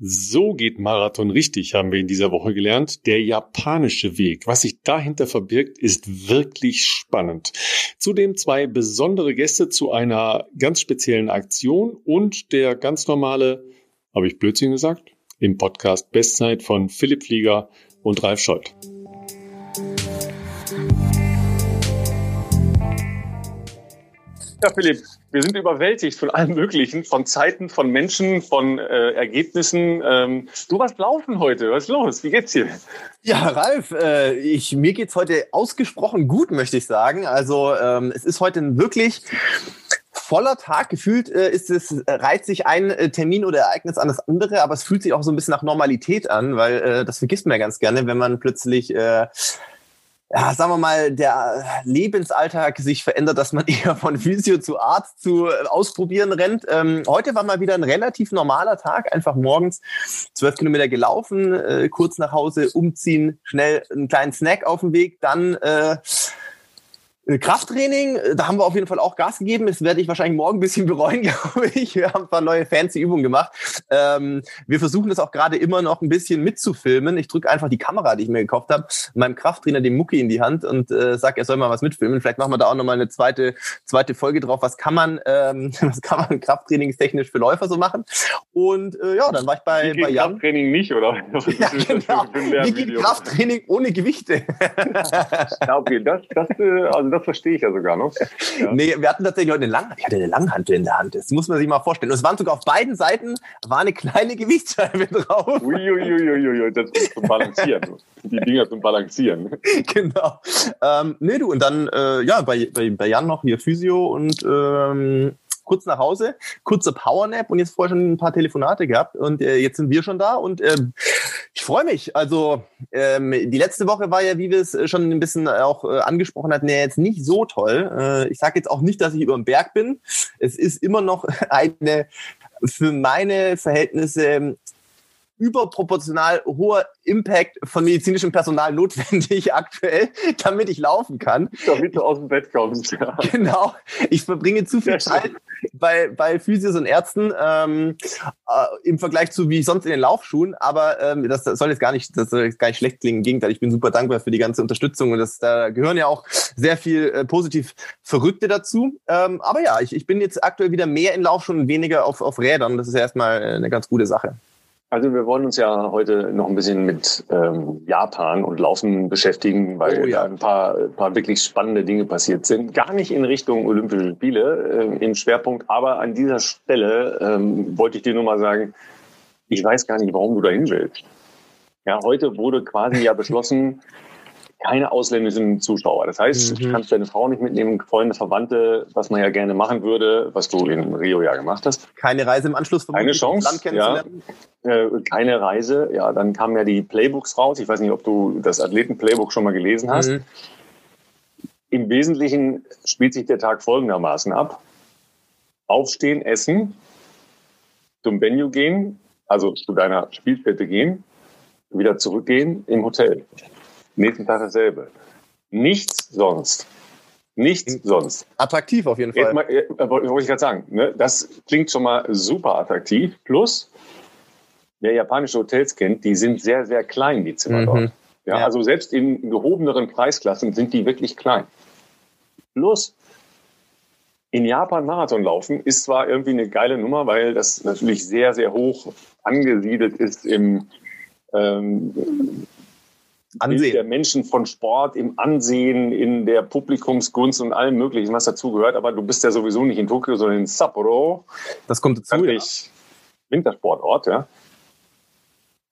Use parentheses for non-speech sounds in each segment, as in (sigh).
So geht Marathon richtig, haben wir in dieser Woche gelernt. Der japanische Weg. Was sich dahinter verbirgt, ist wirklich spannend. Zudem zwei besondere Gäste zu einer ganz speziellen Aktion und der ganz normale, habe ich Blödsinn gesagt, im Podcast Bestzeit von Philipp Flieger und Ralf Scholz. Ja, Philipp, wir sind überwältigt von allem Möglichen, von Zeiten, von Menschen, von äh, Ergebnissen. Ähm, du warst laufen heute. Was ist los? Wie geht's dir? Ja, Ralf, äh, ich, mir geht's heute ausgesprochen gut, möchte ich sagen. Also ähm, es ist heute ein wirklich voller Tag. Gefühlt äh, ist es, äh, reiht sich ein äh, Termin oder Ereignis an das andere, aber es fühlt sich auch so ein bisschen nach Normalität an, weil äh, das vergisst man ja ganz gerne, wenn man plötzlich äh, ja, sagen wir mal, der Lebensalltag sich verändert, dass man (laughs) eher von Physio zu Arzt zu äh, Ausprobieren rennt. Ähm, heute war mal wieder ein relativ normaler Tag, einfach morgens zwölf Kilometer gelaufen, äh, kurz nach Hause umziehen, schnell einen kleinen Snack auf dem Weg, dann äh, äh, Krafttraining, äh, da haben wir auf jeden Fall auch Gas gegeben. Das werde ich wahrscheinlich morgen ein bisschen (laughs) bereuen, glaube ich. Wir haben ein paar neue fancy Übungen gemacht. Ähm, wir versuchen das auch gerade immer noch ein bisschen mitzufilmen. Ich drücke einfach die Kamera, die ich mir gekauft habe, meinem Krafttrainer den Mucki in die Hand und äh, sage, er soll mal was mitfilmen. Vielleicht machen wir da auch nochmal eine zweite, zweite Folge drauf. Was kann man, ähm, (laughs) was kann man krafttrainingstechnisch für Läufer so machen? Und äh, ja, dann war ich bei, Wie bei Jan. Krafttraining nicht, oder? (laughs) ja, genau. Wie geht Krafttraining ohne Gewichte? ja, okay, das, das, äh, also das das verstehe ich ja sogar noch. (laughs) Ja. Nee, wir hatten tatsächlich heute eine Langhantel. Ich hatte eine Langhantel in der Hand. Das muss man sich mal vorstellen. Und es waren sogar auf beiden Seiten war eine kleine (laughs) Gewichtsscheibe drauf. Uiuiuiui, das ist zum Balancieren. Die Dinger zum Balancieren. (laughs) Genau. Ähm, nee, du, und dann, äh, ja, bei, bei, bei Jan noch hier Physio und ähm, kurz nach Hause, kurzer Powernap und jetzt vorher schon ein paar Telefonate gehabt und äh, jetzt sind wir schon da und äh, ich freue mich. Also ähm, die letzte Woche war ja, wie wir es schon ein bisschen auch äh, angesprochen hatten, ja jetzt nicht so toll. Äh, ich sage jetzt auch nicht, dass ich über dem Berg bin. Es ist immer noch (laughs) eine für meine Verhältnisse überproportional hoher Impact von medizinischem Personal notwendig (laughs) aktuell, damit ich laufen kann. Damit du aus dem Bett kommst. Ja. (laughs) Genau. Ich verbringe zu viel Zeit bei, bei Physios und Ärzten ähm, äh, im Vergleich zu wie sonst in den Laufschuhen. Aber ähm, das soll jetzt gar nicht, das soll jetzt gar nicht schlecht klingen. Im Gegenteil, ich bin super dankbar für die ganze Unterstützung und das, da gehören ja auch sehr viel äh, positiv Verrückte dazu. Ähm, aber ja, ich, ich bin jetzt aktuell wieder mehr in Laufschuhen und weniger auf, auf Rädern. Das ist ja erstmal eine ganz gute Sache. Also wir wollen uns ja heute noch ein bisschen mit ähm, Japan und Laufen beschäftigen, weil oh, ja. da ein paar, ein paar wirklich spannende Dinge passiert sind. Gar nicht in Richtung Olympische Spiele äh, im Schwerpunkt, aber an dieser Stelle ähm, wollte ich dir nur mal sagen, ich weiß gar nicht, warum du dahin willst. Ja, heute wurde quasi ja (laughs) beschlossen, keine ausländischen Zuschauer. Das heißt, mhm. du kannst deine Frau nicht mitnehmen, Freunde, Verwandte, was man ja gerne machen würde, was du in Rio ja gemacht hast. Keine Reise im Anschluss von Keine Chance, Land kennenzulernen. Ja. Äh, keine Reise. Ja, dann kamen ja die Playbooks raus. Ich weiß nicht, ob du das Athleten-Playbook schon mal gelesen hast. Mhm. Im Wesentlichen spielt sich der Tag folgendermaßen ab. Aufstehen, essen, zum Venue gehen, also zu deiner Spielstätte gehen, wieder zurückgehen im Hotel. Nächsten Tag dasselbe. Nichts sonst. Nichts sonst. Attraktiv auf jeden Fall. Mal, äh, wollte ich gerade sagen. Ne? Das klingt schon mal super attraktiv. Plus, wer japanische Hotels kennt, die sind sehr, sehr klein, die Zimmer mhm. dort. Ja, ja, Also selbst in gehobeneren Preisklassen sind die wirklich klein. Plus, in Japan Marathon laufen ist zwar irgendwie eine geile Nummer, weil das natürlich sehr, sehr hoch angesiedelt ist im ähm, Ansehen. der Menschen von Sport, im Ansehen, in der Publikumsgunst und allem Möglichen, was dazugehört. Aber du bist ja sowieso nicht in Tokio, sondern in Sapporo. Das kommt dazu, ja. Wintersportort, ja.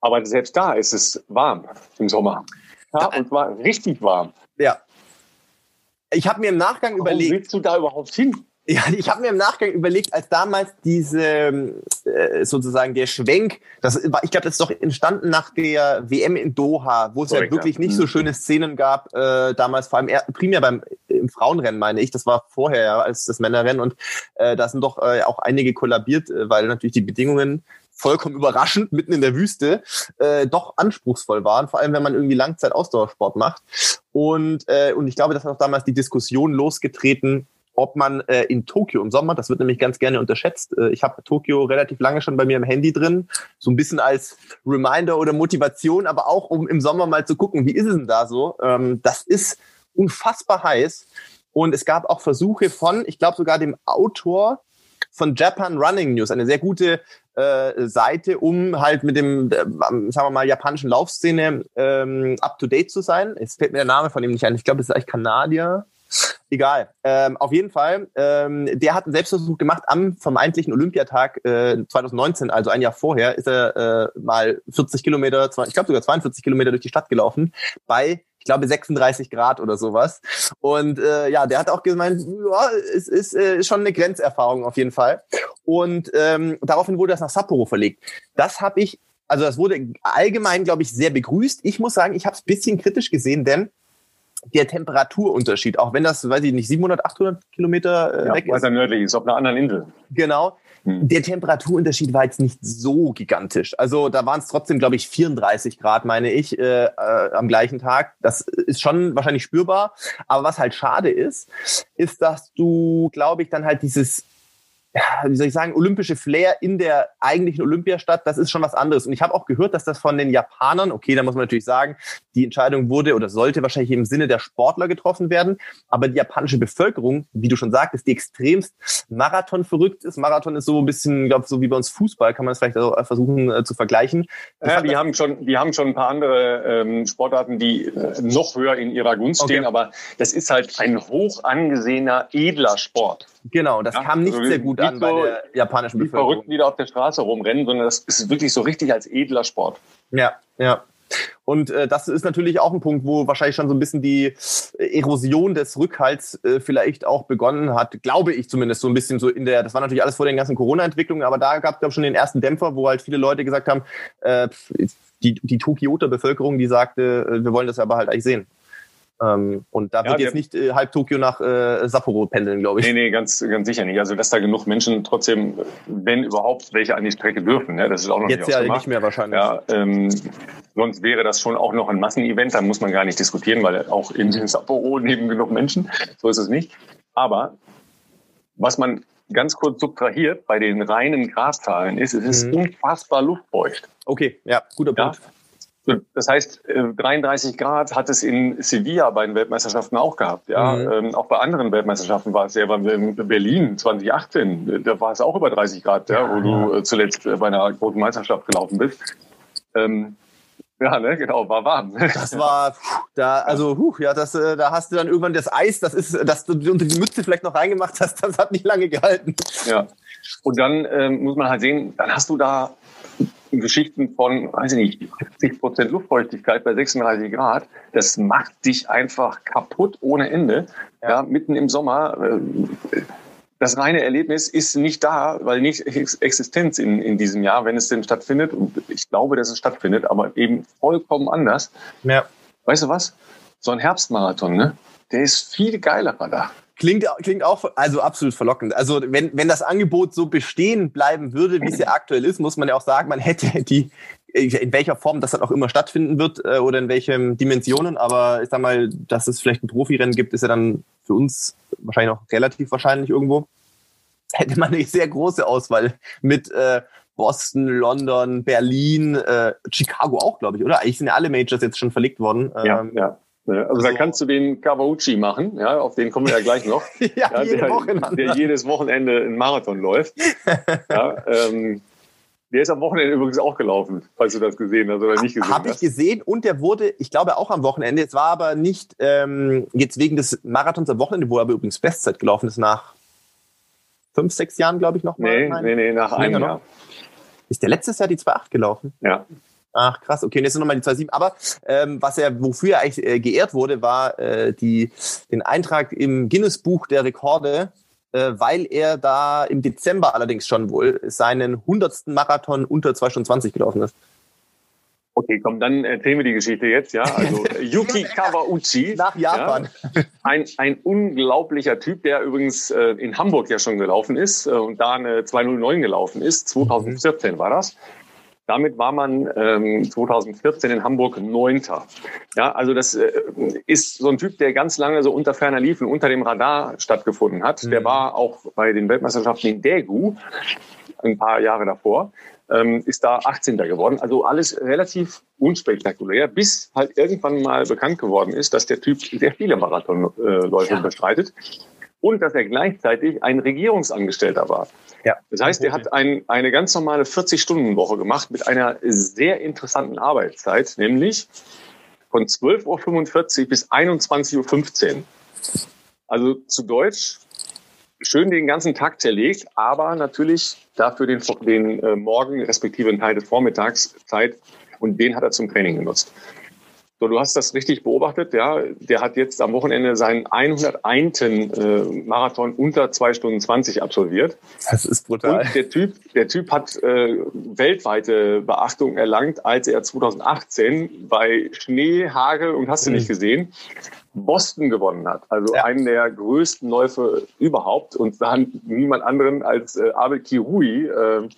Aber selbst da ist es warm im Sommer. Ja, und zwar richtig warm. Ja. Ich habe mir im Nachgang Warum überlegt. willst du da überhaupt hin? Ja, (laughs) ich habe mir im Nachgang überlegt, als damals diese äh, sozusagen der Schwenk, das war, ich glaube, das ist doch entstanden nach der WM in Doha, wo es ja wirklich nicht so mhm. schöne Szenen gab, äh, damals vor allem eher, primär beim im Frauenrennen, meine ich, das war vorher ja, als das Männerrennen und äh, da sind doch äh, auch einige kollabiert, äh, weil natürlich die Bedingungen vollkommen überraschend mitten in der Wüste äh, doch anspruchsvoll waren, vor allem wenn man irgendwie Langzeit Ausdauersport macht. Und, äh, und ich glaube, das hat auch damals die Diskussion losgetreten, ob man äh, in Tokio im Sommer, das wird nämlich ganz gerne unterschätzt, äh, ich habe Tokio relativ lange schon bei mir im Handy drin, so ein bisschen als Reminder oder Motivation, aber auch um im Sommer mal zu gucken, wie ist es denn da so? Ähm, das ist unfassbar heiß und es gab auch Versuche von, ich glaube sogar dem Autor von Japan Running News, eine sehr gute äh, Seite, um halt mit dem, äh, sagen wir mal, japanischen Laufszene ähm, up to date zu sein. Es fällt mir der Name von ihm nicht ein. Ich glaube, das ist eigentlich Kanadier. Egal. Ähm, auf jeden Fall, ähm, der hat einen Selbstversuch gemacht am vermeintlichen Olympiatag äh, 2019, also ein Jahr vorher, ist er äh, mal 40 Kilometer, ich glaube sogar 42 Kilometer durch die Stadt gelaufen, bei glaube 36 Grad oder sowas. Und äh, ja, der hat auch gemeint, ja, es ist äh, schon eine Grenzerfahrung auf jeden Fall. Und ähm, daraufhin wurde das nach Sapporo verlegt. Das habe ich, also das wurde allgemein, glaube ich, sehr begrüßt. Ich muss sagen, ich habe es bisschen kritisch gesehen, denn der Temperaturunterschied, auch wenn das, weiß ich nicht, 700, 800 Kilometer äh, ja, weg ist. Weiter nördlich ist, auf einer anderen Insel. Genau. Hm. Der Temperaturunterschied war jetzt nicht so gigantisch. Also da waren es trotzdem, glaube ich, 34 Grad, meine ich, äh, äh, am gleichen Tag. Das ist schon wahrscheinlich spürbar. Aber was halt schade ist, ist, dass du, glaube ich, dann halt dieses wie soll ich sagen, olympische Flair in der eigentlichen Olympiastadt, das ist schon was anderes. Und ich habe auch gehört, dass das von den Japanern, okay, da muss man natürlich sagen, die Entscheidung wurde oder sollte wahrscheinlich im Sinne der Sportler getroffen werden, aber die japanische Bevölkerung, wie du schon sagtest, die extremst Marathon verrückt ist. Marathon ist so ein bisschen, glaube so wie bei uns Fußball, kann man es vielleicht auch versuchen äh, zu vergleichen. Das ja, die haben schon, die haben schon ein paar andere ähm, Sportarten, die äh, noch höher in ihrer Gunst okay. stehen, aber das ist halt ein hoch angesehener, edler Sport. Genau, das ja, kam nicht also sehr gut an bei der japanischen Bevölkerung. Verrückten, die da auf der Straße rumrennen, sondern das ist wirklich so richtig als edler Sport. Ja, ja. Und äh, das ist natürlich auch ein Punkt, wo wahrscheinlich schon so ein bisschen die Erosion des Rückhalts äh, vielleicht auch begonnen hat, glaube ich zumindest so ein bisschen so in der, das war natürlich alles vor den ganzen Corona-Entwicklungen, aber da gab es schon den ersten Dämpfer, wo halt viele Leute gesagt haben, äh, die, die Tokioter Bevölkerung, die sagte, äh, wir wollen das aber halt eigentlich sehen. Ähm, und da ja, wird jetzt nicht äh, halb Tokio nach äh, Sapporo pendeln, glaube ich. Nee, nee, ganz, ganz sicher nicht. Also, dass da genug Menschen trotzdem, wenn überhaupt, welche an die Strecke dürfen, ja, das ist auch noch jetzt nicht ja nicht mehr wahrscheinlich. Ja, ähm, sonst wäre das schon auch noch ein Massenevent, da muss man gar nicht diskutieren, weil auch in Sapporo leben genug Menschen. So ist es nicht. Aber was man ganz kurz subtrahiert bei den reinen Graszahlen ist, es ist mhm. unfassbar luftfeucht. Okay, ja, guter Punkt. Ja? Das heißt, 33 äh, Grad hat es in Sevilla bei den Weltmeisterschaften auch gehabt. Ja, mhm. Ähm, auch bei anderen Weltmeisterschaften war es ja in Berlin 2018. Da war es auch über 30 Grad, ja, wo du äh, zuletzt bei einer großen Meisterschaft gelaufen bist. Ähm, ja, ne, genau, war warm. (laughs) Das war, da, also, huh, ja, das, äh, da hast du dann irgendwann das Eis, das ist, dass du unter die Mütze vielleicht noch reingemacht hast, (laughs) das hat nicht lange gehalten. Ja. Und dann ähm, muss man halt sehen, dann hast du da Geschichten von, weiß ich nicht, 70 Prozent Luftfeuchtigkeit bei 36 Grad, das macht dich einfach kaputt ohne Ende. Ja, mitten im Sommer. Äh, das reine Erlebnis ist nicht da, weil nicht Existenz in, in diesem Jahr, wenn es denn stattfindet. Und ich glaube, dass es stattfindet, aber eben vollkommen anders. Ja. Weißt du was? So ein Herbstmarathon, ne? Der ist viel geiler da. Klingt, klingt auch also absolut verlockend. Also wenn, wenn das Angebot so bestehen bleiben würde, wie es ja aktuell ist, muss man ja auch sagen, man hätte die, in welcher Form das dann auch immer stattfinden wird äh, oder in welchen Dimensionen. Aber ich sag mal, dass es vielleicht ein Profirennen gibt, ist ja dann für uns wahrscheinlich auch relativ wahrscheinlich irgendwo. Hätte man eine sehr große Auswahl mit äh, Boston, London, Berlin, äh, Chicago auch, glaube ich, oder? Eigentlich sind ja alle Majors jetzt schon verlegt worden. Ja, ähm, ja. Also, also da kannst du den Kawauchi machen, ja, auf den kommen wir ja gleich noch. (laughs) ja, ja jede der, der, jedes Wochenende einen Marathon läuft. (laughs) ja, ähm, der ist am Wochenende übrigens auch gelaufen, falls du das gesehen hast oder nicht gesehen Hab hast. Habe ich gesehen und der wurde, ich glaube auch am Wochenende, es war aber nicht ähm, jetzt wegen des Marathons am Wochenende, wo er aber übrigens Bestzeit gelaufen ist nach fünf, sechs Jahren, glaube ich, noch mal. Nee, nee, nee, nach einem Jahr. Ist der letztes Jahr die 2,8 gelaufen? Ja. Ach krass, okay, jetzt sind nochmal die 2,7. Aber ähm, was er, wofür er eigentlich äh, geehrt wurde, war äh, die, den Eintrag im Guinness-Buch der Rekorde, äh, weil er da im Dezember allerdings schon wohl seinen 100. Marathon unter 2 Stunden 20 gelaufen ist. Okay, komm, dann erzählen wir die Geschichte jetzt, ja. Also (laughs) Yuki Kawauchi. Nach Japan. Ja, ein, ein unglaublicher Typ, der übrigens äh, in Hamburg ja schon gelaufen ist äh, und da eine 209 gelaufen ist. 2014 mhm. war das. Damit war man ähm, 2014 in Hamburg Neunter. Ja, also das äh, ist so ein Typ, der ganz lange so unter ferner Liefen, unter dem Radar stattgefunden hat. Mhm. Der war auch bei den Weltmeisterschaften in Daegu ein paar Jahre davor, ähm, ist da 18. geworden. Also alles relativ unspektakulär, bis halt irgendwann mal bekannt geworden ist, dass der Typ sehr viele Marathonläufe ja. bestreitet und dass er gleichzeitig ein Regierungsangestellter war. Ja. Das heißt, er hat ein, eine ganz normale 40-Stunden-Woche gemacht mit einer sehr interessanten Arbeitszeit, nämlich von 12.45 Uhr bis 21.15 Uhr. Also zu Deutsch, schön den ganzen Tag zerlegt, aber natürlich dafür den, den äh, Morgen respektive einen Teil des Vormittags Zeit und den hat er zum Training genutzt. So, du hast das richtig beobachtet, ja. Der hat jetzt am Wochenende seinen 101. Äh, Marathon unter zwei Stunden 20 absolviert. Das ist brutal. Und der Typ, der Typ hat äh, weltweite Beachtung erlangt, als er 2018 bei Schnee, Hagel und hast du nicht mhm. gesehen, Boston gewonnen hat. Also ja. einen der größten Läufe überhaupt und dann niemand anderen als äh, Abel Kirui äh,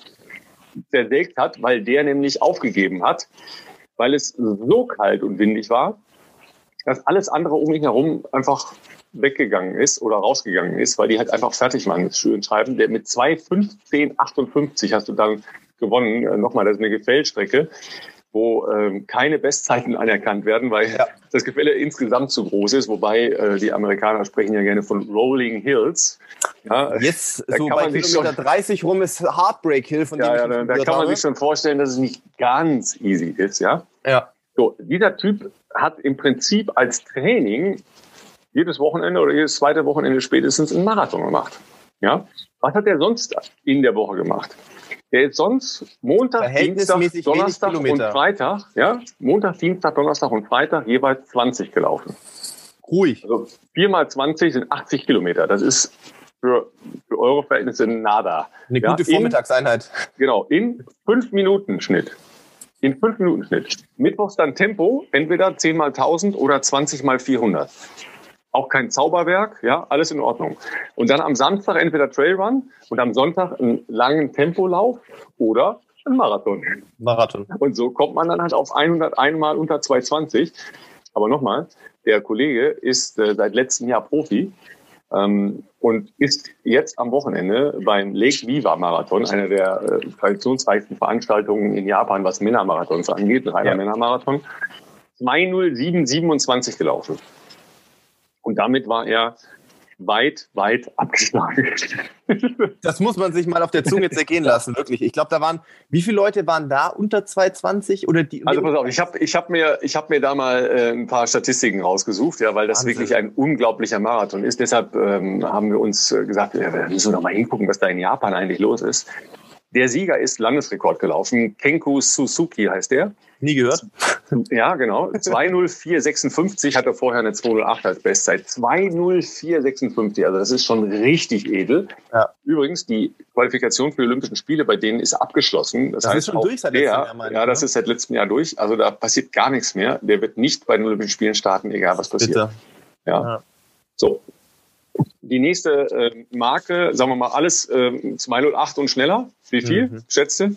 zersägt hat, weil der nämlich aufgegeben hat weil es so kalt und windig war, dass alles andere um ihn herum einfach weggegangen ist oder rausgegangen ist, weil die halt einfach fertig waren mit schön schreiben. Der mit 2,15,58 hast du dann gewonnen. Äh, nochmal, das ist eine Gefällstrecke wo ähm, keine Bestzeiten anerkannt werden, weil ja. das Gefälle insgesamt zu groß ist. Wobei äh, die Amerikaner sprechen ja gerne von Rolling Hills. Ja, Jetzt (laughs) so bei Kilometer 30 rum ist Heartbreak Hill, von ja, dem ja, Da, da kann man sich schon vorstellen, dass es nicht ganz easy ist. Ja. Ja. So, dieser Typ hat im Prinzip als Training jedes Wochenende oder jedes zweite Wochenende spätestens einen Marathon gemacht. Ja. Was hat er sonst in der Woche gemacht? Der ist sonst Montag, Dienstag, Donnerstag und Freitag, ja, Montag, Dienstag, Donnerstag und Freitag jeweils 20 gelaufen. Ruhig. Also 4 mal 20 sind 80 Kilometer. Das ist für, für eure Verhältnisse nada. Eine ja, gute Vormittagseinheit. In, genau, in 5 Minuten Schnitt. In 5 Minuten Schnitt. Mittwochs dann Tempo, entweder 10 mal 1000 oder 20 mal 400 auch kein Zauberwerk, ja, alles in Ordnung. Und dann am Samstag entweder Trailrun und am Sonntag einen langen Tempolauf oder ein Marathon. Marathon. Und so kommt man dann halt auf 101 mal unter 220. Aber nochmal, der Kollege ist äh, seit letztem Jahr Profi ähm, und ist jetzt am Wochenende beim Lake Viva Marathon, einer der äh, traditionsreichsten Veranstaltungen in Japan, was Männermarathons angeht, ein reiner ja. Männermarathon, 20727 gelaufen. Und damit war er weit, weit abgeschlagen. (laughs) Das muss man sich mal auf der Zunge zergehen lassen, wirklich. Ich glaube, da waren, wie viele Leute waren da unter 220 oder die? Also pass auf, ich habe ich hab mir, ich hab mir da mal äh, ein paar Statistiken rausgesucht, ja, weil das Wahnsinn. wirklich ein unglaublicher Marathon ist. Deshalb ähm, haben wir uns äh, gesagt, ja, wir müssen doch mal hingucken, was da in Japan eigentlich los ist. Der Sieger ist Landesrekord gelaufen. Kenku Suzuki heißt der. Nie gehört. Ja, genau. 20456 hatte vorher eine 208 als Bestzeit. 20456, also das ist schon richtig edel. Ja. Übrigens, die Qualifikation für die Olympischen Spiele bei denen ist abgeschlossen. Das, das heißt ist schon durch seit letztem Jahr. Meine, ja, das ne? ist seit letztem Jahr durch. Also da passiert gar nichts mehr. Der wird nicht bei den Olympischen Spielen starten, egal was passiert. Bitte. Ja. ja. So, die nächste äh, Marke, sagen wir mal alles äh, 208 und schneller. Wie viel, mhm. schätze?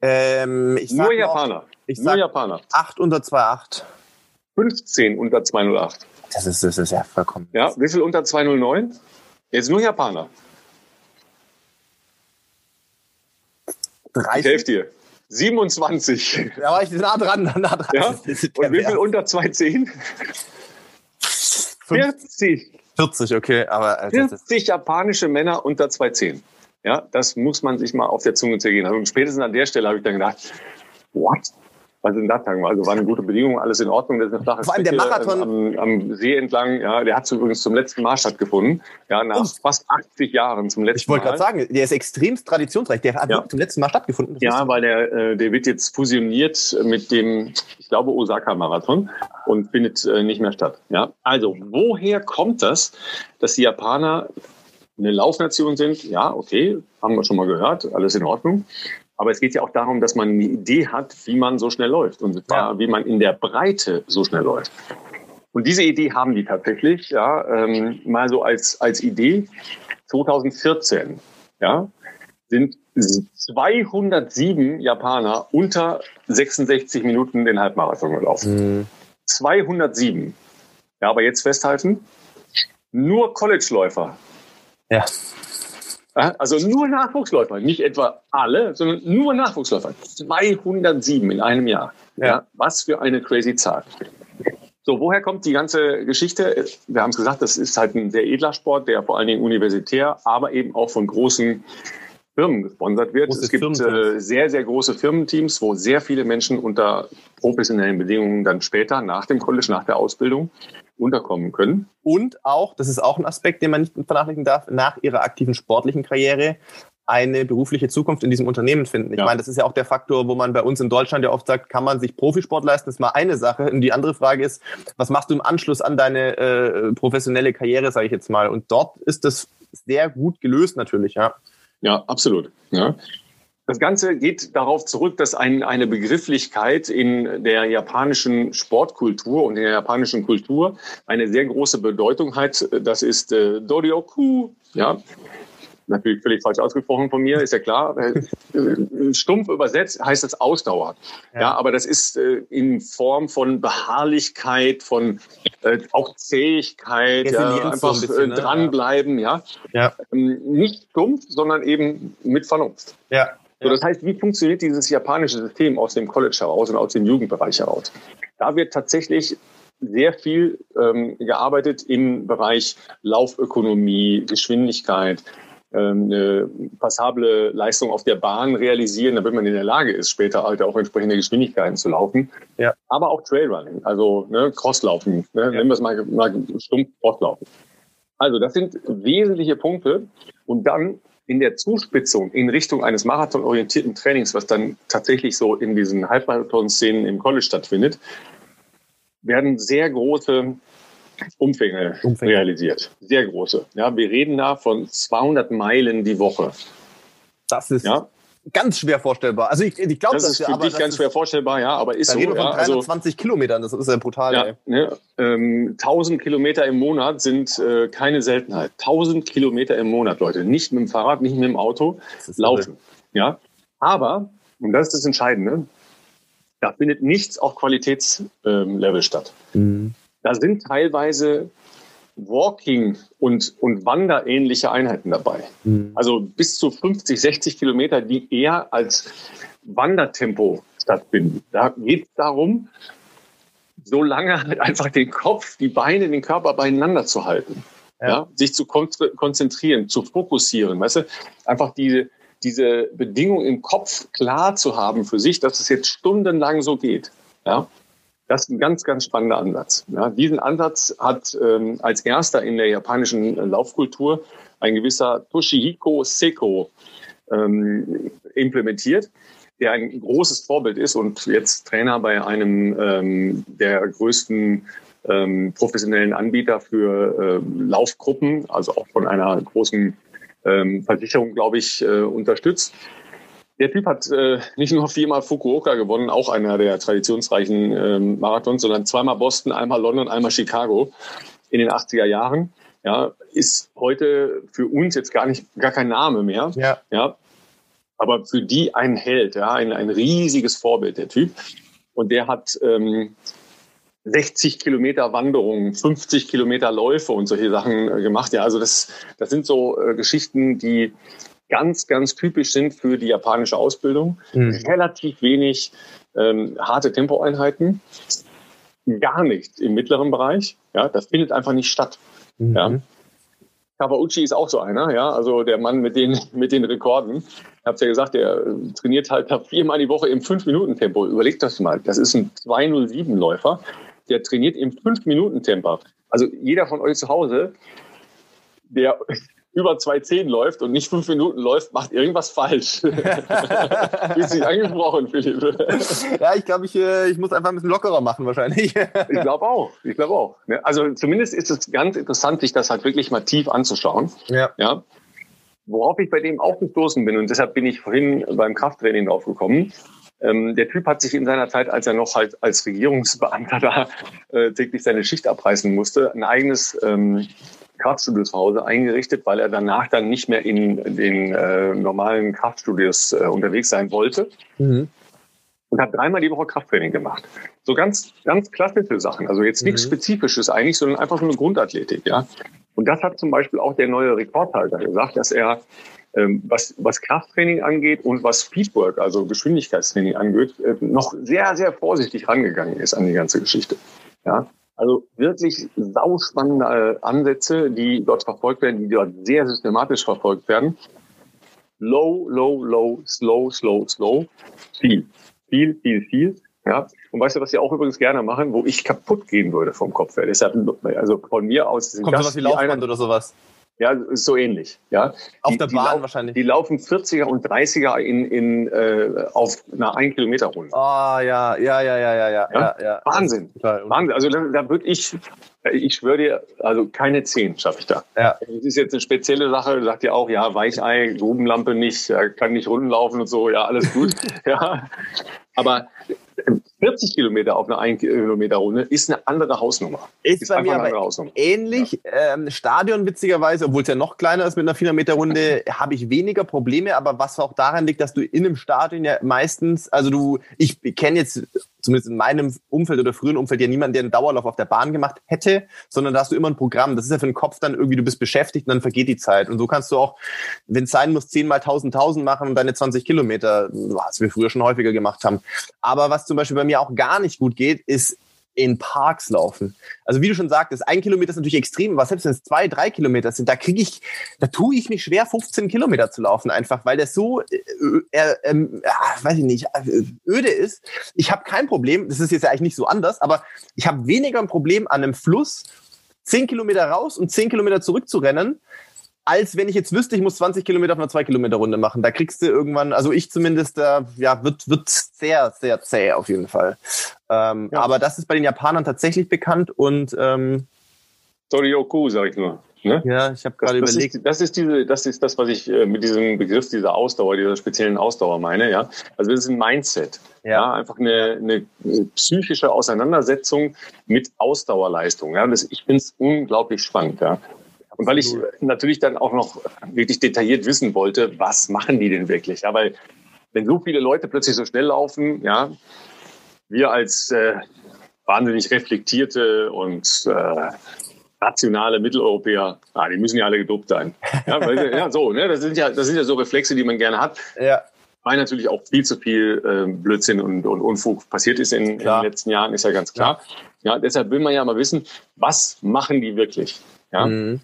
Ähm, ich Nur Japaner. Noch, ich Nur Japaner. 8 unter 208. 15 unter 208. Das ist, das ist ja vollkommen. Ja, wie viel unter 209? Jetzt nur Japaner. 30. Ich helfe dir. 27. Da war ich nah dran, (laughs) nah dran. Ja? Und wie viel unter 210? 40. 40, okay, aber. 40 japanische Männer unter 2,10. Ja, das muss man sich mal auf der Zunge zergehen. Also spätestens an der Stelle habe ich dann gedacht, what? Was sind das sagen? Also waren gute Bedingungen, alles in Ordnung. Das ist eine flache Vor allem der Marathon am, am, See entlang. Ja, der hat übrigens zum letzten Mal stattgefunden. Ja, nach oh. fast 80 Jahren zum letzten Mal. Ich wollte gerade sagen, der ist extremst traditionsreich. Der hat ja. zum letzten Mal stattgefunden. Das ja, weil der, äh, der wird jetzt fusioniert mit dem, ich glaube, Osaka-Marathon und findet äh, nicht mehr statt. Ja, also woher kommt das, dass die Japaner eine Laufnation sind? Ja, okay, haben wir schon mal gehört, alles in Ordnung. Aber es geht ja auch darum, dass man eine Idee hat, wie man so schnell läuft und zwar, wie man in der Breite so schnell läuft. Und diese Idee haben die tatsächlich, ja, ähm, mal so als, als Idee 2014. Ja, sind 207 Japaner unter 66 Minuten den Halbmarathon gelaufen. Mhm. 207. Ja, aber jetzt festhalten, nur College-Läufer. Ja. Also nur Nachwuchsläufer, nicht etwa alle, sondern nur Nachwuchsläufer. 207 in einem Jahr. Ja. ja. Was für eine crazy Zahl. So, woher kommt die ganze Geschichte? Wir haben es gesagt, das ist halt ein sehr edler Sport, der vor allen Dingen universitär, aber eben auch von großen Firmen gesponsert wird. Großes es gibt äh, sehr, sehr große Firmenteams, wo sehr viele Menschen unter professionellen Bedingungen dann später nach dem College, nach der Ausbildung unterkommen können. Und auch, das ist auch ein Aspekt, den man nicht vernachlässigen darf, nach ihrer aktiven sportlichen Karriere eine berufliche Zukunft in diesem Unternehmen finden. Ich ja. meine, das ist ja auch der Faktor, wo man bei uns in Deutschland ja oft sagt, kann man sich Profisport leisten? Das ist mal eine Sache. Und die andere Frage ist, was machst du im Anschluss an deine äh, professionelle Karriere, sage ich jetzt mal? Und dort ist das sehr gut gelöst natürlich, ja. Ja, absolut. Ja. Das Ganze geht darauf zurück, dass ein, eine Begrifflichkeit in der japanischen Sportkultur und in der japanischen Kultur eine sehr große Bedeutung hat. Das ist äh, Doryoku. Ja, natürlich völlig falsch ausgesprochen von mir, ist ja klar. Äh, stumpf übersetzt heißt das Ausdauer. Ja. ja, aber das ist äh, in Form von Beharrlichkeit, von äh, auch Zähigkeit, ja, einfach so bisschen, ne? dranbleiben, ja. ja. Ähm, nicht stumpf, sondern eben mit Vernunft. Ja. So, das heißt, wie funktioniert dieses japanische System aus dem College heraus und aus dem Jugendbereich heraus? Da wird tatsächlich sehr viel ähm, gearbeitet im Bereich Laufökonomie, Geschwindigkeit, ähm, eine passable Leistung auf der Bahn realisieren, damit man in der Lage ist, später halt auch entsprechende Geschwindigkeiten zu laufen. Ja. Aber auch Trailrunning, also ne, Crosslaufen, ne, ja. nennen wir es mal, mal stumpf Crosslaufen. Also das sind wesentliche Punkte. Und dann in der Zuspitzung in Richtung eines marathonorientierten Trainings, was dann tatsächlich so in diesen Halbmarathon-Szenen im College stattfindet, werden sehr große Umfänge, Umfänge, realisiert. Sehr große. Ja, wir reden da von 200 Meilen die Woche. Das ist ja? Ganz schwer vorstellbar. Also ich, ich glaube, das, das ist für dich ganz schwer vorstellbar, ja, aber ist da so. Reden wir von 320 also, Kilometern, das ist ja brutal. Ja, ne, ähm, 1000 Kilometer im Monat sind äh, keine Seltenheit. 1000 Kilometer im Monat, Leute. Nicht mit dem Fahrrad, nicht mit dem Auto, laufen. Irre. Ja, aber, und das ist das Entscheidende, da findet nichts auf Qualitätslevel ähm, statt. Mhm. Da sind teilweise Walking- und, und Wanderähnliche Einheiten dabei. Mhm. Also bis zu 50, 60 Kilometer, die eher als Wandertempo stattfinden. Da geht es darum, so lange halt einfach den Kopf, die Beine, den Körper beieinander zu halten. Ja. ja sich zu konzentrieren, zu fokussieren. Weißt du, einfach diese, diese Bedingung im Kopf klar zu haben für sich, dass es jetzt stundenlang so geht. Ja. Das ist ein ganz, ganz spannender Ansatz. Ja, diesen Ansatz hat ähm, als erster in der japanischen Laufkultur ein gewisser Toshihiko Seko ähm, implementiert, der ein großes Vorbild ist und jetzt Trainer bei einem ähm, der größten ähm, professionellen Anbieter für äh, Laufgruppen, also auch von einer großen ähm, Versicherung, glaube ich, äh, unterstützt. Der Typ hat äh, nicht nur viermal Fukuoka gewonnen, auch einer der traditionsreichen ähm, Marathons, sondern zweimal Boston, einmal London, einmal Chicago in den 80er Jahren. Ja, ist heute für uns jetzt gar nicht, gar kein Name mehr. Ja. ja aber für die ein Held, ja, ein, ein riesiges Vorbild, der Typ. Und der hat ähm, 60 Kilometer Wanderungen, 50 Kilometer Läufe und solche Sachen äh, gemacht. Ja, also das, das sind so äh, Geschichten, die ganz, ganz typisch sind für die japanische Ausbildung. Mhm. Relativ wenig ähm, harte Tempoeinheiten. Gar nicht im mittleren Bereich. Ja, das findet einfach nicht statt. Mhm. Ja. Kawauchi ist auch so einer, ja, also der Mann mit den, (laughs) mit den Rekorden. Ich habe ja gesagt, der trainiert halt viermal die Woche im 5-Minuten-Tempo. Überlegt das mal. Das ist ein 207-Läufer. Der trainiert im 5-Minuten-Tempo. Also jeder von euch zu Hause, der über 2,10 läuft und nicht fünf Minuten läuft, macht irgendwas falsch. (laughs) Bist dich angesprochen, Philipp? ja, ich glaube, ich, äh, ich muss einfach ein bisschen lockerer machen wahrscheinlich. ich glaube auch. Ich glaube auch. Also zumindest ist es ganz interessant, sich das halt wirklich mal tief anzuschauen. Ja. ja. Worauf ich bei dem auch gestoßen bin, und deshalb bin ich vorhin beim Krafttraining draufgekommen, ähm, der Typ hat sich in seiner Zeit, als er noch halt als Regierungsbeamter da äh, täglich seine Schicht abreißen musste, ein eigenes ähm, Kraftstudios zu Hause eingerichtet, weil er danach dann nicht mehr in den äh, normalen Kraftstudios äh, unterwegs sein wollte. Mhm. Und hat dreimal die Woche Krafttraining gemacht. So ganz, ganz klassische Sachen. Also jetzt nichts mhm. Spezifisches eigentlich, sondern einfach so eine Grundathletik, ja. Und das hat zum Beispiel auch der neue Rekordhalter gesagt, dass er ähm, was, was Krafttraining angeht und was Speedwork, also Geschwindigkeitstraining angeht, äh, noch sehr, sehr vorsichtig rangegangen ist an die ganze Geschichte. Ja, also wirklich sauspannende Ansätze, die dort verfolgt werden, die dort sehr systematisch verfolgt werden. Low, low, low, slow, slow, slow. Viel, viel, viel, viel. Ja. Und weißt du, was sie auch übrigens gerne machen, wo ich kaputt gehen würde vom Kopf her? Deshalb, also von mir aus Kommt das sowas wie Laufband oder sowas? Ja, so ähnlich. Ja. Auf die, der Bahn die wahrscheinlich. Die laufen 40er und 30er in, in, äh, auf einer 1 Kilometer Runde. Ah, oh, ja, ja, ja, ja, ja, ja. ja? ja Wahnsinn. Wahnsinn. Also da, da würde ich, ich schwöre dir, also keine 10 schaffe ich da. Ja. Das ist jetzt eine spezielle Sache, sagt ja auch, ja, Weichei, Grubenlampe nicht, kann nicht rundenlaufen und so, ja, alles gut. (laughs) ja. Aber 40 Kilometer auf einer 1 Kilometer Runde ist eine andere Hausnummer. Ist, ist bei mir aber ähnlich. Ja. Ähm, Stadion witzigerweise, obwohl es ja noch kleiner ist mit einer 400 Meter Runde, (laughs) habe ich weniger Probleme. Aber was auch daran liegt, dass du in einem Stadion ja meistens, also du, ich kenne jetzt zumindest in meinem Umfeld oder früheren Umfeld ja niemand, der einen Dauerlauf auf der Bahn gemacht hätte, sondern da hast du immer ein Programm. Das ist ja für den Kopf dann irgendwie, du bist beschäftigt und dann vergeht die Zeit. Und so kannst du auch, wenn es sein muss, zehnmal tausend, tausend machen und deine 20 Kilometer, was wir früher schon häufiger gemacht haben. Aber was zum Beispiel bei mir auch gar nicht gut geht, ist in Parks laufen. Also wie du schon sagtest, ein Kilometer ist natürlich extrem, aber selbst wenn es zwei, drei Kilometer sind, da kriege ich, da tue ich mich schwer, 15 Kilometer zu laufen, einfach, weil das so, äh, äh, äh, weiß ich nicht, äh, öde ist. Ich habe kein Problem, das ist jetzt ja eigentlich nicht so anders, aber ich habe weniger ein Problem an einem Fluss, zehn Kilometer raus und zehn Kilometer zurück zu rennen, als wenn ich jetzt wüsste, ich muss 20 Kilometer auf einer 2 Kilometer Runde machen. Da kriegst du irgendwann, also ich zumindest, äh, ja, wird, wird sehr, sehr zäh auf jeden Fall. Ähm, ja. Aber das ist bei den Japanern tatsächlich bekannt und ähm, Torioku, sag ich nur. Ne? Ja, ich habe gerade überlegt. Ist, das ist diese, das ist das, was ich äh, mit diesem Begriff dieser Ausdauer, dieser speziellen Ausdauer meine. Ja, also das ist ein Mindset. Ja, ja einfach eine, eine psychische Auseinandersetzung mit Ausdauerleistung. Ja, das, ich finde es unglaublich spannend. Ja, und weil ich natürlich dann auch noch wirklich detailliert wissen wollte, was machen die denn wirklich? Ja, weil wenn so viele Leute plötzlich so schnell laufen, ja, wir als äh, wahnsinnig reflektierte und äh, rationale Mitteleuropäer, ah, die müssen ja alle gedopt sein. Ja, weil, ja, so, ne, das sind ja, das sind ja so Reflexe, die man gerne hat. Ja. Weil natürlich auch viel zu viel äh, Blödsinn und, und Unfug passiert ist in, in, den letzten Jahren, ist ja ganz klar. Ja. ja. deshalb will man ja mal wissen, was machen die wirklich? Ja. Mhm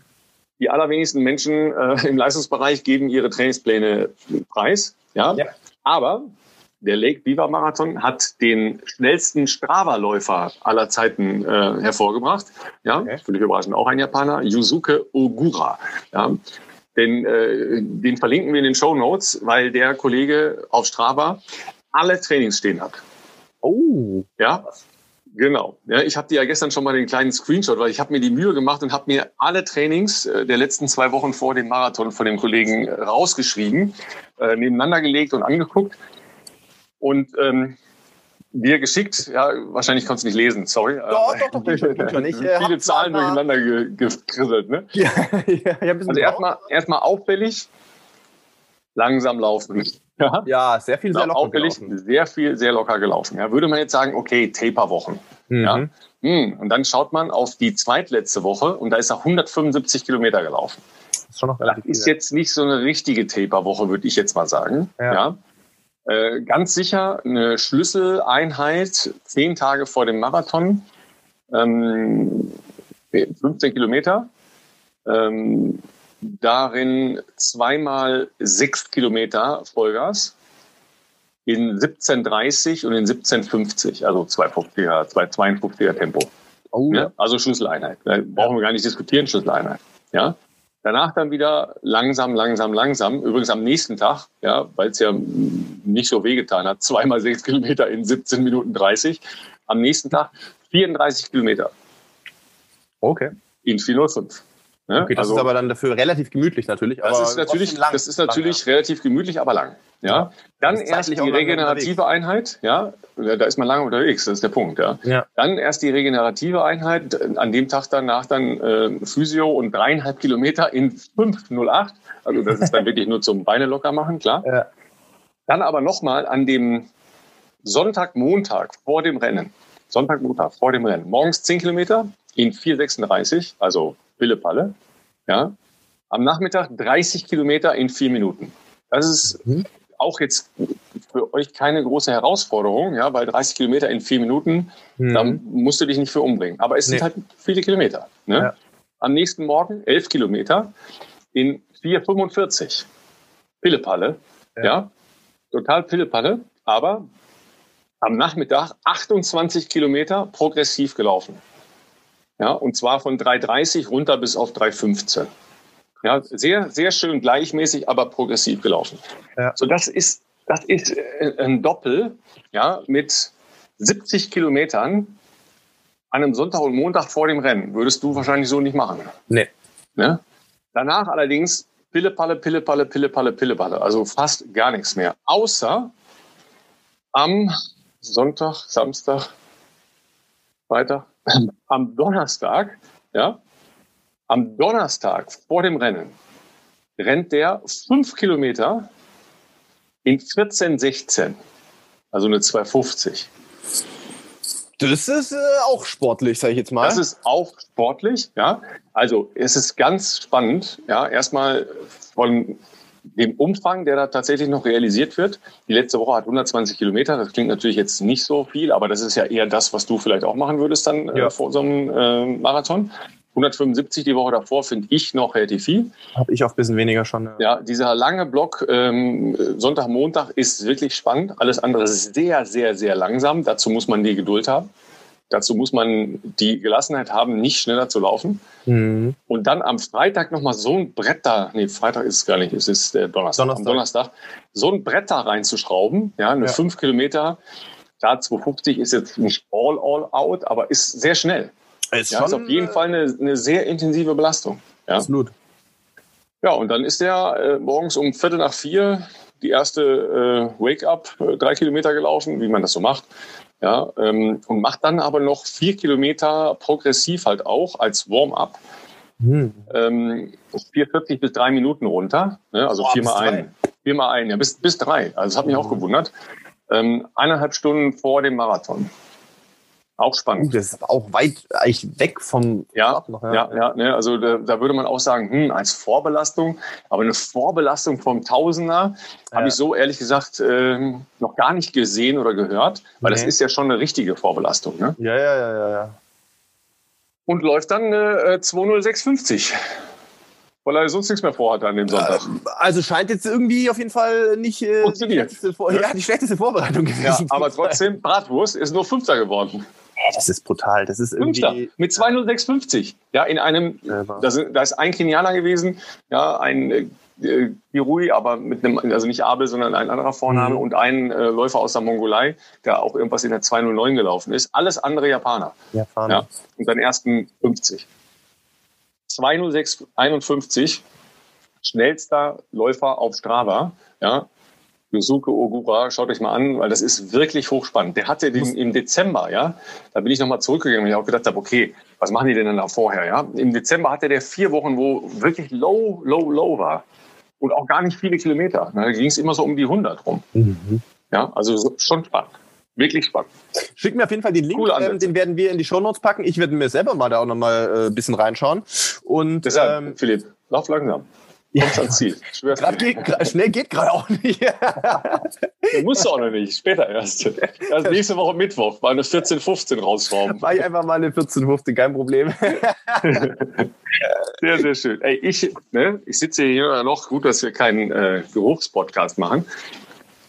die allerwenigsten Menschen äh, im Leistungsbereich geben ihre Trainingspläne preis. Ja? ja. Aber der Lake Beaver Marathon hat den schnellsten Strava-Läufer aller Zeiten äh, hervorgebracht. Ja, okay. völlig überraschend auch ein Japaner, Yusuke Ogura. Ja. Den, äh, den verlinken wir in den Show Notes, weil der Kollege auf Strava alle Trainings stehen hat. Oh. Ja. Genau. Ja, ich habe dir ja gestern schon mal den kleinen Screenshot, weil ich habe mir die Mühe gemacht und habe mir alle Trainings äh, der letzten zwei Wochen vor dem Marathon von dem Kollegen äh, rausgeschrieben, äh, nebeneinander gelegt und angeguckt. Und ähm, dir geschickt, ja, wahrscheinlich konntest du nicht lesen, sorry. Doch, doch, doch, doch schon. Ich, äh, (laughs) viele Zahlen durcheinander gekrisselt, ne? (laughs) Ja, ja, ich also erstmal erstmal auffällig, langsam laufen. Ja, ja sehr viel, sehr locker gelaufen. Sehr viel, sehr locker gelaufen. Ja, würde man jetzt sagen, okay, Taperwochen. Mhm. Ja. Hm, und dann schaut man auf die zweitletzte Woche und da ist er 175 Kilometer gelaufen. Das ist, schon noch das ist jetzt nicht so eine richtige Taperwoche, würde ich jetzt mal sagen. Ja. ja. Äh, ganz sicher eine Schlüsseleinheit, zehn Tage vor dem Marathon, ähm, 15 Kilometer. Ähm, darin zweimal sechs Kilometer Vollgas in 17,30 und in 17,50, also 250er, 252er Tempo. Oh. Ja, also Schlüsseleinheit. Da brauchen wir gar nicht diskutieren, Schlüsseleinheit. Ja. Danach dann wieder langsam, langsam, langsam. Übrigens am nächsten Tag, ja, weil es ja nicht so wehgetan hat, zweimal sechs Kilometer in 17 Minuten 30. Am nächsten Tag 34 Kilometer. Okay. In 405. Ne? Okay, das also, ist aber dann dafür relativ gemütlich natürlich. das ist natürlich, lang, das ist natürlich lang, ja. relativ gemütlich, aber lang. Ja. Dann erst die regenerative Einheit. Ja, da ist man lange unterwegs. Das ist der Punkt. Ja. ja. Dann erst die regenerative Einheit. An dem Tag danach dann äh, Physio und dreieinhalb Kilometer in 5,08. Also das ist dann (laughs) wirklich nur zum Beine locker machen, klar. Ja. Dann aber nochmal an dem Sonntag, Montag vor dem Rennen. Sonntag, Montag vor dem Rennen. Morgens 10 Kilometer in 4,36, also Pille-Palle. Ja. Am Nachmittag 30 Kilometer in vier Minuten. Das ist mhm. auch jetzt für euch keine große Herausforderung, ja, weil 30 Kilometer in vier Minuten, mhm. da musst du dich nicht für umbringen. Aber es nee. sind halt viele Kilometer. Ne? Ja. Am nächsten Morgen 11 Kilometer in 4,45. Pillepalle, ja. ja, total Pillepalle, aber am Nachmittag 28 Kilometer progressiv gelaufen. Ja, und zwar von 3,30 runter bis auf 3,15. Ja, sehr, sehr schön gleichmäßig, aber progressiv gelaufen. Ja. So, das ist, das ist äh, ein Doppel, ja, mit 70 Kilometern an einem Sonntag und Montag vor dem Rennen. Würdest du wahrscheinlich so nicht machen. Nee. Ne? Danach allerdings Pillepalle, Pillepalle, Pillepalle, Pillepalle. Also fast gar nichts mehr. Außer am Sonntag, Samstag, Freitag, am Donnerstag, ja, am Donnerstag vor dem Rennen rennt der fünf Kilometer in 14,16. Also eine 2,50. Das ist äh, auch sportlich, sage ich jetzt mal. Das ist auch sportlich, ja. Also es ist ganz spannend, ja. Erstmal von dem Umfang, der da tatsächlich noch realisiert wird. Die letzte Woche hat 120 Kilometer. Das klingt natürlich jetzt nicht so viel, aber das ist ja eher das, was du vielleicht auch machen würdest dann äh, ja. äh, vor so einem äh, Marathon. 175 die Woche davor finde ich noch relativ viel. Habe ich auch ein bisschen weniger schon. Ja, ja dieser lange Block ähm, Sonntag, Montag ist wirklich spannend. Alles andere ist sehr, sehr, sehr langsam. Dazu muss man die Geduld haben. Dazu muss man die Gelassenheit haben, nicht schneller zu laufen. Mhm. Und dann am Freitag nochmal so ein Brett da, nee, Freitag ist es gar nicht, es ist äh, Donnerstag, Donnerstag. Donnerstag, so ein Brett da reinzuschrauben, ja, eine ja. fünf Kilometer, da 250 ist jetzt nicht all, all out, aber ist sehr schnell. Ist, ja, ist auf jeden Fall eine, eine sehr intensive Belastung. Ja. Absolut. Ja, und dann ist der äh, morgens um Viertel nach vier die erste äh, Wake-up, äh, drei Kilometer gelaufen, wie man das so macht. Ja, ähm, und macht dann aber noch vier Kilometer progressiv halt auch als Warm-up. Hm. Ähm, 4,40 bis drei Minuten runter. Ne? Also viermal ein. Viermal ein, ja, bis, bis drei. Also das hat mich auch hm. gewundert. Ähm, eineinhalb Stunden vor dem Marathon. Auch spannend. Uh, das ist auch weit eigentlich weg vom ja, noch, ja. Ja, ja ne, also da, da, würde man auch sagen, hm, als Vorbelastung, aber eine Vorbelastung vom Tausender ja. habe ich so ehrlich gesagt äh, noch gar nicht gesehen oder gehört, weil nee. das ist ja schon eine richtige Vorbelastung. Ne? Ja, ja, ja, ja, ja. Und läuft dann äh, 20650 weil er sonst nichts mehr vorhat an dem Sonntag. Also scheint jetzt irgendwie auf jeden Fall nicht äh, die, schlechteste ja, die schlechteste Vorbereitung gewesen. Ja, aber trotzdem, Bratwurst ist nur Fünfter geworden. Das ist brutal. Das ist irgendwie. Fünfter mit 20650. Ja, in einem. Da ist, da ist ein Kenianer gewesen, ja, ein äh, Kirui, aber mit einem, also nicht Abel, sondern ein anderer Vorname mhm. und ein äh, Läufer aus der Mongolei, der auch irgendwas in der 209 gelaufen ist. Alles andere Japaner. Japaner. Ja, und dann ersten 50. 20651, schnellster Läufer auf Strava. Ja, Yusuke Ogura, schaut euch mal an, weil das ist wirklich hochspannend. Der hatte den im Dezember, ja. Da bin ich nochmal zurückgegangen, weil ich auch gedacht habe, okay, was machen die denn dann da vorher, ja? Im Dezember hatte der vier Wochen, wo wirklich low, low, low war. Und auch gar nicht viele Kilometer. Da ging es immer so um die 100 rum. Mhm. Ja, also schon spannend. Wirklich spannend. Schick mir auf jeden Fall den Link, cool ähm, den werden wir in die Show Notes packen. Ich werde mir selber mal da auch nochmal äh, ein bisschen reinschauen. Und Deshalb, ähm, Philipp, lauf langsam. Kommst ans Ziel. Geht, schnell geht gerade auch nicht. du musst auch noch nicht. Später erst. Also nächste Woche Mittwoch. Mal eine 14, 15 rausschrauben. Mach ich einfach mal eine 14, 15, kein Problem. (laughs) sehr, sehr schön. Ey, ich, ne, ich sitze hier noch. Gut, dass wir keinen äh, Geruchspodcast machen.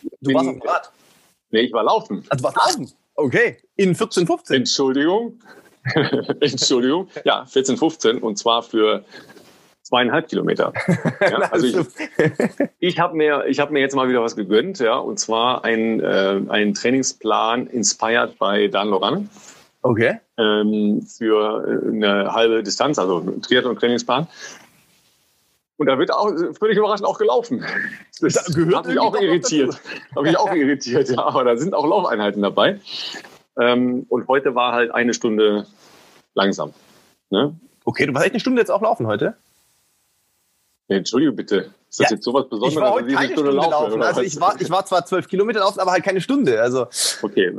Du Bin, warst auf dem Rad. Nee, ich war laufen. Also du warst laufen? Okay. In 14, 15? Entschuldigung. (laughs) Entschuldigung. Ja, 14, 15. Und zwar für zweieinhalb Kilometer. Ja, (laughs) also ich, (laughs) ich habe mir, ich habe mir jetzt mal wieder was gegönnt, ja, und zwar ein, äh, ein Trainingsplan inspired bei Dan Loran. Okay. Ähm, für äh, eine halbe Distanz, also Triathlon-Trainingsplan. Und da wird auch völlig überraschend auch gelaufen. Das da gehört hat mich auch irritiert. Habe mich auch irritiert, ja. Aber da sind auch Laufeinheiten dabei. Ähm, und heute war halt eine Stunde langsam. Ne? Okay, du warst echt eine Stunde jetzt auch laufen heute? Entschuldige bitte. Ist das ja, jetzt sowas Besonderes? Ich war heute keine Stunde, Stunde laufen. Also ich war, ich war zwar zwölf Kilometer laufen, aber halt keine Stunde. Also okay,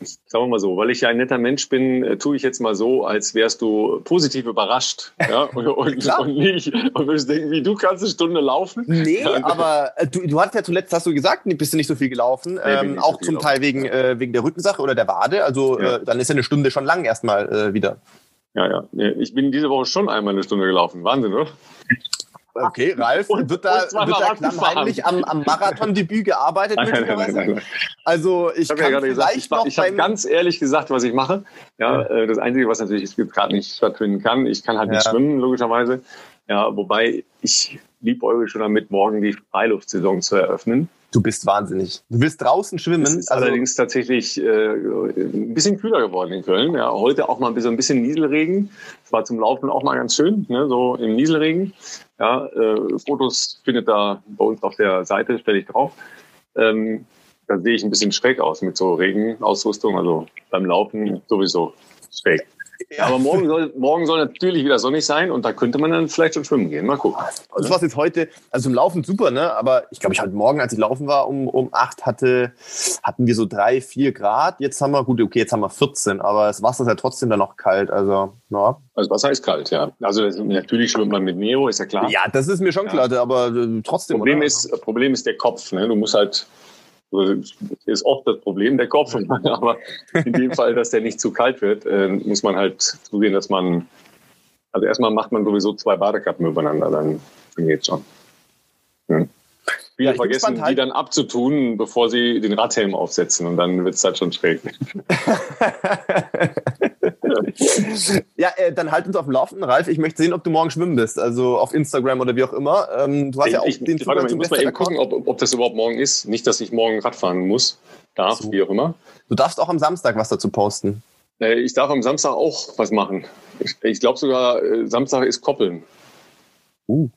sagen wir mal so, weil ich ja ein netter Mensch bin, äh, tue ich jetzt mal so, als wärst du positiv überrascht. Ja? (laughs) Und, und, und nicht, und würdest denken, wie du kannst eine Stunde laufen. Nee, aber äh, du, du hast ja zuletzt, hast du gesagt, bist du nicht so viel gelaufen. Nee, ähm, auch so zum Teil wegen, äh, wegen der Rückensache oder der Wade. Also ja. äh, dann ist ja eine Stunde schon lang erstmal äh, wieder. Ja, ja. Ich bin diese Woche schon einmal eine Stunde gelaufen. Wahnsinn, oder? Okay, (laughs) Ralf, und, wird da, wird da klammheimlich am, am Marathondebüt gearbeitet? (laughs) Nein, nein, nein. Also ich, ich kann ja gesagt, ich, ich habe ganz ehrlich gesagt, was ich mache. Ja, ja. Äh, das Einzige, was natürlich gerade nicht stattfinden kann, ich kann halt nicht ja. schwimmen, logischerweise. Ja, wobei ich liebäugle schon damit, morgen die Freiluftsaison zu eröffnen. Du bist wahnsinnig. Du willst draußen schwimmen. Es ist also allerdings tatsächlich äh, ein bisschen kühler geworden in Köln. Ja, heute auch mal so ein bisschen Nieselregen. Es war zum Laufen auch mal ganz schön, ne, so im Nieselregen. Ja, äh, Fotos findet da bei uns auf der Seite, stelle ich drauf. Ähm, da sehe ich ein bisschen schräg aus mit so Regenausrüstung, also beim Laufen sowieso schräg. Ja. Aber morgen soll, morgen soll natürlich wieder sonnig sein und da könnte man dann vielleicht schon schwimmen gehen. Mal gucken. Das war jetzt heute, also im Laufen super, ne? Aber ich glaube, ich heute Morgen, als ich laufen war, um, um acht hatte, hatten wir so drei, vier Grad. Jetzt haben wir, gut, okay, jetzt haben wir 14, aber das Wasser ist ja trotzdem dann noch kalt. Also, ja. Also Wasser ist kalt, ja. Also natürlich schwimmt man mit Neo, ist ja klar. Ja, das ist mir schon klar, ja. aber äh, trotzdem. Problem oder? ist, Problem ist der Kopf. Ne? Du musst halt das ist oft das Problem der Kopf, (laughs) aber in dem Fall, dass der nicht zu kalt wird, äh, muss man halt zusehen, dass man, also erstmal macht man sowieso zwei Badekappen übereinander, dann geht's schon. Hm. Viele ja, vergessen, die halt dann abzutun, bevor sie den Radhelm aufsetzen und dann wird es halt schon schräg. (laughs) (laughs) (laughs) ja, äh, dann halt uns auf dem Laufenden, Ralf. Ich möchte sehen, ob du morgen schwimmen bist, also auf Instagram oder wie auch immer. Ähm, du hast ich, ja auch ich, den Zugang ich muss mal eben gucken, ob, ob das überhaupt morgen ist. Nicht, dass ich morgen Radfahren muss, darf, so. wie auch immer. Du darfst auch am Samstag was dazu posten. Äh, ich darf am Samstag auch was machen. Ich, ich glaube sogar, äh, Samstag ist Koppeln. Uh.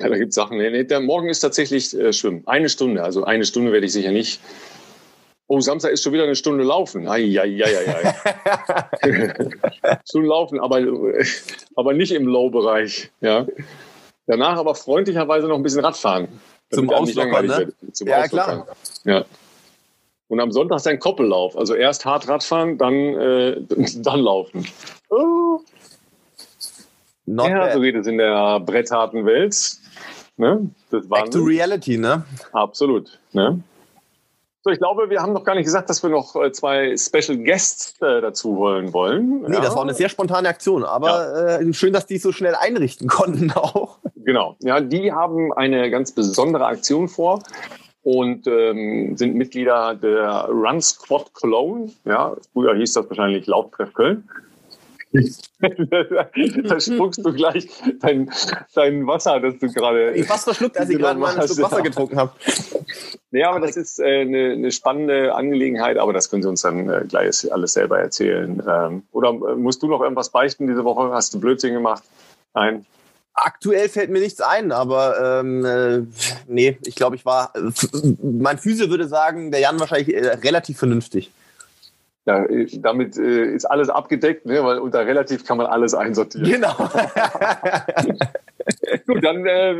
Ja, da gibt es Sachen. Nee, nee, der Morgen ist tatsächlich äh, Schwimmen. Eine Stunde. Also eine Stunde werde ich sicher nicht Oh, Samstag ist schon wieder eine Stunde laufen. Eieieiei. Stunde (laughs) laufen, aber, aber nicht im Low-Bereich. Ja. Danach aber freundlicherweise noch ein bisschen Radfahren. Zum Auslockern, ne? Zum ja, Auslockern. klar. Ja. Und am Sonntag ein Koppellauf. Also erst hart Radfahren, dann, äh, (laughs) dann laufen. Oh. ja, so geht es in der brettharten Welt. Ne? Das Back to reality, ne? Absolut. Ne? So, ich glaube, wir haben noch gar nicht gesagt, dass wir noch äh, zwei Special Guests äh, dazu wollen wollen. Nee, ja. das war eine sehr spontane Aktion, aber ja. äh, schön, dass die so schnell einrichten konnten (laughs) auch. Genau, ja, die haben eine ganz besondere Aktion vor und ähm, sind Mitglieder der Run Squad Cologne. Ja, früher hieß das wahrscheinlich Lauftreff Köln. (laughs) da spuckst du gleich dein, dein Wasser, das du gerade. Ich fast verschluckt, als ich gerade mal ein Stück Wasser getrunken habe. Ja, aber das ist äh, eine, eine spannende Angelegenheit, aber das können Sie uns dann äh, gleich alles selber erzählen. Ähm, oder äh, musst du noch irgendwas beichten diese Woche? Hast du Blödsinn gemacht? Nein. Aktuell fällt mir nichts ein, aber ähm, äh, nee, ich glaube, ich war. Mein Physio würde sagen, der Jan wahrscheinlich äh, relativ vernünftig. Ja, damit äh, ist alles abgedeckt, ne, weil unter relativ kann man alles einsortieren. Genau. (laughs) Gut, dann äh,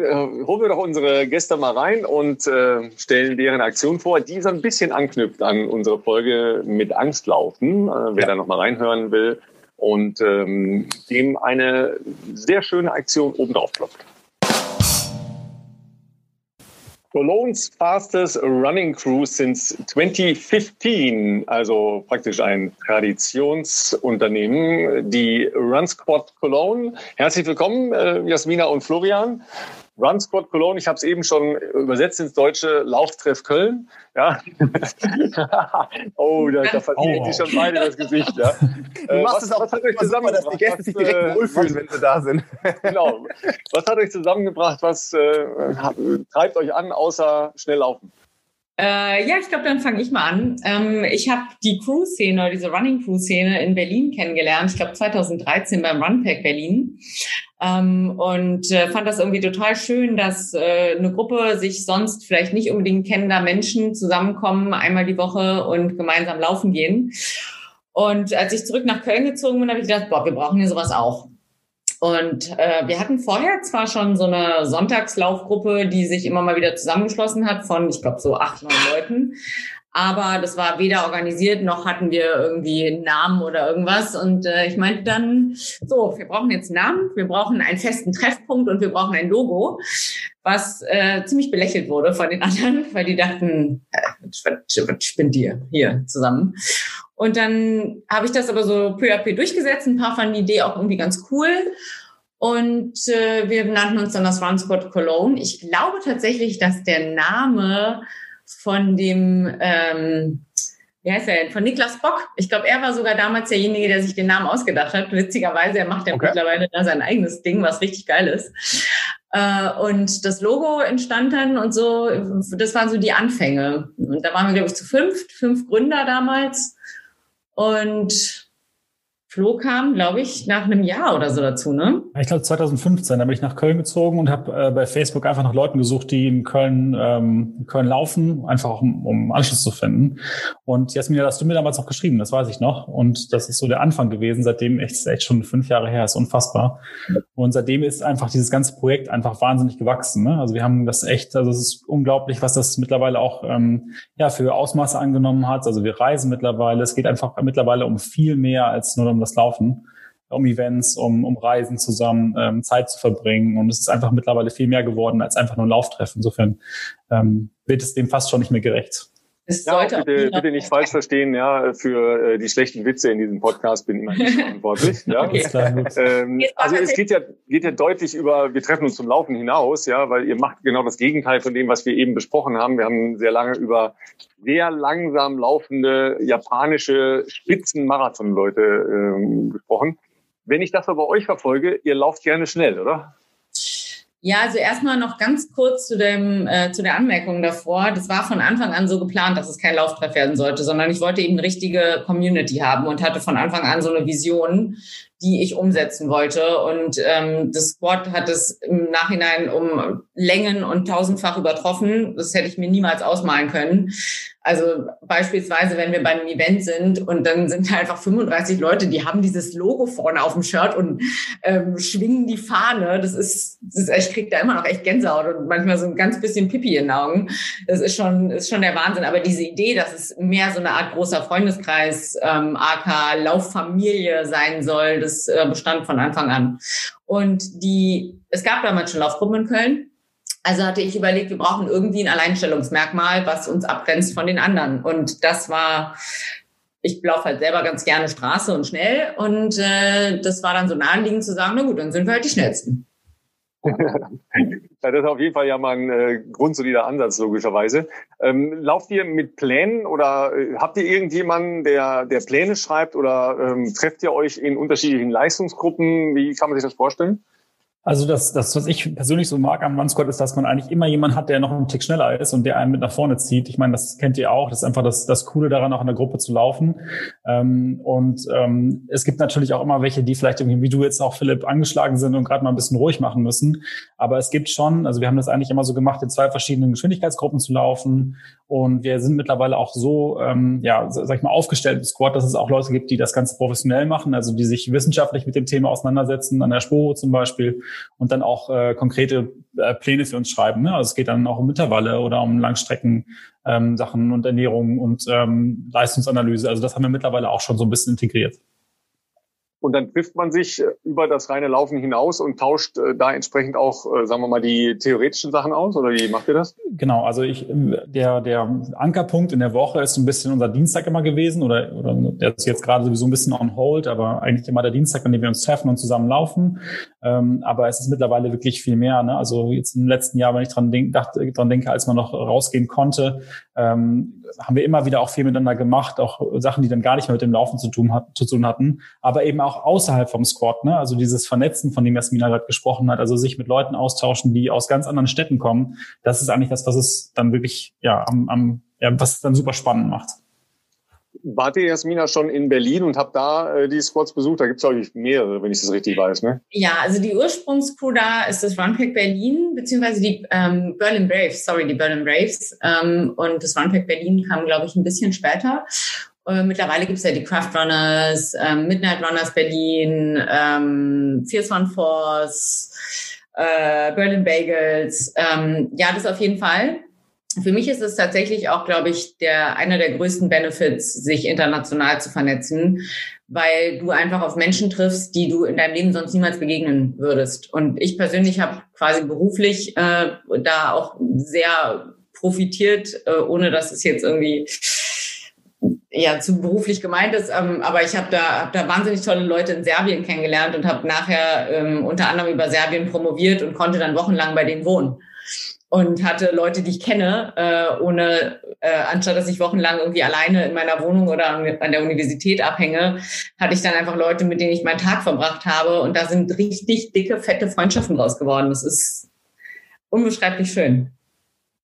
holen wir doch unsere Gäste mal rein und äh, stellen deren Aktion vor, die so ein bisschen anknüpft an unsere Folge mit Angstlaufen. Äh, wer ja. da noch mal reinhören will und ähm, dem eine sehr schöne Aktion obendrauf klopft. Cologne's fastest running crew since 2015, also praktisch ein Traditionsunternehmen, die Run Squad Cologne. Herzlich willkommen, äh, Jasmina und Florian. Run Squad Cologne, ich habe es eben schon übersetzt ins Deutsche, Lauftreff Köln. Ja. (laughs) oh, da, da verlieren oh. die schon beide das Gesicht. Ja. Du machst was, es auch euch zusammengebracht, dass die Gäste sich direkt äh, wohlfühlen, wenn sie da sind. (laughs) genau. Was hat euch zusammengebracht? Was äh, treibt euch an, außer schnell laufen? Äh, ja, ich glaube, dann fange ich mal an. Ähm, ich habe die Crew-Szene, diese Running-Crew-Szene in Berlin kennengelernt. Ich glaube 2013 beim Runpack Berlin. Ähm, und äh, fand das irgendwie total schön, dass äh, eine Gruppe sich sonst vielleicht nicht unbedingt kennender Menschen zusammenkommen, einmal die Woche und gemeinsam laufen gehen. Und als ich zurück nach Köln gezogen bin, habe ich gedacht, boah, wir brauchen hier sowas auch. Und äh, wir hatten vorher zwar schon so eine Sonntagslaufgruppe, die sich immer mal wieder zusammengeschlossen hat von, ich glaube, so acht, neun Leuten. Aber das war weder organisiert noch hatten wir irgendwie einen Namen oder irgendwas. Und äh, ich meinte dann, so, wir brauchen jetzt einen Namen, wir brauchen einen festen Treffpunkt und wir brauchen ein Logo, was äh, ziemlich belächelt wurde von den (laughs) anderen, weil die dachten, äh, was, was spinnt ihr hier zusammen? Und dann habe ich das aber so peu à peu durchgesetzt. Ein paar fanden die Idee auch irgendwie ganz cool. Und äh, wir nannten uns dann das Run Squad Cologne. Ich glaube tatsächlich, dass der Name von dem, ähm, wie heißt er denn, von Niklas Bock. Ich glaube, er war sogar damals derjenige, der sich den Namen ausgedacht hat. Witzigerweise, er macht ja okay. mittlerweile da sein eigenes Ding, was richtig geil ist. Äh, und das Logo entstand dann und so, das waren so die Anfänge. Und da waren wir, glaube ich, zu fünft, fünf Gründer damals. Und Flo kam, glaube ich, nach einem Jahr oder so dazu, ne? Ich glaube 2015, da bin ich nach Köln gezogen und habe äh, bei Facebook einfach nach Leuten gesucht, die in Köln, ähm, in Köln laufen, einfach um, um Anschluss zu finden. Und Jasmina, hast du mir damals noch geschrieben, das weiß ich noch. Und das ist so der Anfang gewesen, seitdem echt, echt schon fünf Jahre her, ist unfassbar. Und seitdem ist einfach dieses ganze Projekt einfach wahnsinnig gewachsen. Ne? Also wir haben das echt, also es ist unglaublich, was das mittlerweile auch ähm, ja für Ausmaße angenommen hat. Also wir reisen mittlerweile, es geht einfach mittlerweile um viel mehr als nur um das Laufen, um Events, um, um Reisen zusammen, ähm, Zeit zu verbringen. Und es ist einfach mittlerweile viel mehr geworden als einfach nur ein Lauftreffen. Insofern ähm, wird es dem fast schon nicht mehr gerecht. Es ja, bitte, bitte nicht falsch verstehen, ja, für äh, die schlechten Witze in diesem Podcast bin immer nicht (laughs) verantwortlich. ja. ähm, also es geht ja, geht ja deutlich über, wir treffen uns zum Laufen hinaus, ja, weil ihr macht genau das Gegenteil von dem, was wir eben besprochen haben. Wir haben sehr lange über sehr langsam laufende japanische Spitzenmarathon-Leute ähm, gesprochen. Wenn ich das aber bei euch verfolge, ihr lauft gerne schnell, oder? Ja, also erstmal noch ganz kurz zu, dem, äh, zu der Anmerkung davor. Das war von Anfang an so geplant, dass es kein Lauftreff werden sollte, sondern ich wollte eben eine richtige Community haben und hatte von Anfang an so eine Vision, die ich umsetzen wollte. Und ähm, das Squad hat es im Nachhinein um Längen und tausendfach übertroffen. Das hätte ich mir niemals ausmalen können. Also beispielsweise, wenn wir bei einem Event sind und dann sind da einfach 35 Leute, die haben dieses Logo vorne auf dem Shirt und ähm, schwingen die Fahne. Das ist, das ist, ich krieg da immer noch echt Gänsehaut und manchmal so ein ganz bisschen Pipi in den Augen. Das ist schon, ist schon der Wahnsinn. Aber diese Idee, dass es mehr so eine Art großer Freundeskreis, ähm, AK Lauffamilie sein soll, das äh, bestand von Anfang an. Und die, es gab damals schon Laufgruppen in Köln also hatte ich überlegt, wir brauchen irgendwie ein Alleinstellungsmerkmal, was uns abgrenzt von den anderen. Und das war, ich laufe halt selber ganz gerne Straße und schnell. Und äh, das war dann so naheliegend zu sagen, na gut, dann sind wir halt die Schnellsten. (laughs) ja, das ist auf jeden Fall ja mal ein äh, grundsolider Ansatz, logischerweise. Ähm, lauft ihr mit Plänen oder äh, habt ihr irgendjemanden, der, der Pläne schreibt oder ähm, trefft ihr euch in unterschiedlichen Leistungsgruppen? Wie kann man sich das vorstellen? Also das, das, was ich persönlich so mag am One-Squad, ist, dass man eigentlich immer jemanden hat, der noch einen Tick schneller ist und der einen mit nach vorne zieht. Ich meine, das kennt ihr auch. Das ist einfach das, das Coole daran, auch in der Gruppe zu laufen. Ähm, und ähm, es gibt natürlich auch immer welche, die vielleicht irgendwie, wie du jetzt auch, Philipp, angeschlagen sind und gerade mal ein bisschen ruhig machen müssen. Aber es gibt schon, also wir haben das eigentlich immer so gemacht, in zwei verschiedenen Geschwindigkeitsgruppen zu laufen. Und wir sind mittlerweile auch so, ähm, ja, sag ich mal, aufgestellt im Squad, dass es auch Leute gibt, die das Ganze professionell machen, also die sich wissenschaftlich mit dem Thema auseinandersetzen, an der Sporo zum Beispiel und dann auch äh, konkrete äh, Pläne für uns schreiben. Ne? Also es geht dann auch um Intervalle oder um Langstrecken ähm, Sachen und Ernährung und ähm, Leistungsanalyse. Also das haben wir mittlerweile auch schon so ein bisschen integriert. Und dann trifft man sich äh, über das reine Laufen hinaus und tauscht äh, da entsprechend auch, äh, sagen wir mal, die theoretischen Sachen aus? Oder wie macht ihr das? Genau, also ich, der, der Ankerpunkt in der Woche ist so ein bisschen unser Dienstag immer gewesen oder, oder der ist jetzt gerade sowieso ein bisschen on hold, aber eigentlich immer der Dienstag, an dem wir uns treffen und zusammen laufen. Ähm, aber es ist mittlerweile wirklich viel mehr. Ne? Also jetzt im letzten Jahr, wenn ich dran, denk, dran denke, als man noch rausgehen konnte, ähm, haben wir immer wieder auch viel miteinander gemacht, auch Sachen, die dann gar nicht mehr mit dem Laufen zu tun, hat, zu tun hatten, aber eben auch außerhalb vom Squad, ne? also dieses Vernetzen, von dem Jasmina gerade gesprochen hat, also sich mit Leuten austauschen, die aus ganz anderen Städten kommen, das ist eigentlich das, was es dann wirklich, ja, am, am ja, was es dann super spannend macht. Wart ihr, Jasmina, schon in Berlin und habt da äh, die Squads besucht? Da gibt es, glaube ich, mehrere, wenn ich das richtig weiß. Ne? Ja, also die Ursprungscrew da ist das Runpack Berlin, beziehungsweise die ähm, Berlin Braves, sorry, die Berlin Braves. Ähm, und das Runpack Berlin kam, glaube ich, ein bisschen später. Äh, mittlerweile gibt es ja die Craft Runners, ähm, Midnight Runners Berlin, ähm, Fierce One Force, äh, Berlin Bagels. Ähm, ja, das auf jeden Fall für mich ist es tatsächlich auch, glaube ich, der einer der größten Benefits, sich international zu vernetzen, weil du einfach auf Menschen triffst, die du in deinem Leben sonst niemals begegnen würdest. Und ich persönlich habe quasi beruflich äh, da auch sehr profitiert, äh, ohne dass es jetzt irgendwie ja zu beruflich gemeint ist, ähm, aber ich habe da, hab da wahnsinnig tolle Leute in Serbien kennengelernt und habe nachher ähm, unter anderem über Serbien promoviert und konnte dann wochenlang bei denen wohnen und hatte Leute, die ich kenne, äh, ohne, äh, anstatt dass ich wochenlang irgendwie alleine in meiner Wohnung oder an, der Universität abhänge, hatte ich dann einfach Leute, mit denen ich meinen Tag verbracht habe und da sind richtig dicke, fette Freundschaften raus geworden. Das ist unbeschreiblich schön.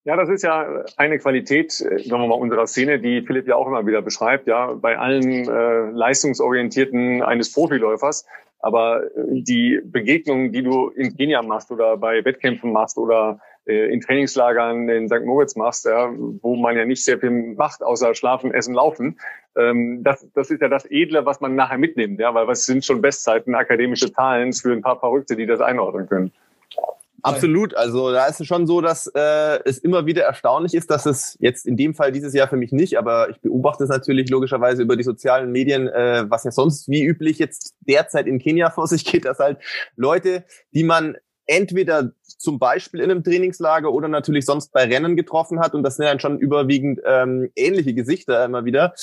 Ja, das ist ja eine Qualität, äh, sagen wir mal, unserer Szene, die Philipp ja auch immer wieder beschreibt, ja, bei allen äh, Leistungsorientierten eines Profiläufers. Aber äh, die Begegnungen, die du in Kenia machst oder bei Wettkämpfen machst oder in Trainingslagern in St. Moritz machst, ja, wo man ja nicht sehr viel macht, außer schlafen, essen, laufen. Ähm, das, das ist ja das Edle, was man nachher mitnimmt, ja, weil was sind schon Bestzeiten, akademische Zahlen für ein paar Verrückte, die das einordnen können. Absolut. Also da ist es schon so, dass äh, es immer wieder erstaunlich ist, dass es jetzt in dem Fall dieses Jahr für mich nicht, aber ich beobachte es natürlich logischerweise über die sozialen Medien, äh, was ja sonst wie üblich jetzt derzeit in Kenia (laughs) vor sich geht, dass halt Leute, die man entweder zum Beispiel in einem Trainingslager oder natürlich sonst bei Rennen getroffen hat, und das sind dann schon überwiegend ähm, ähnliche Gesichter immer wieder,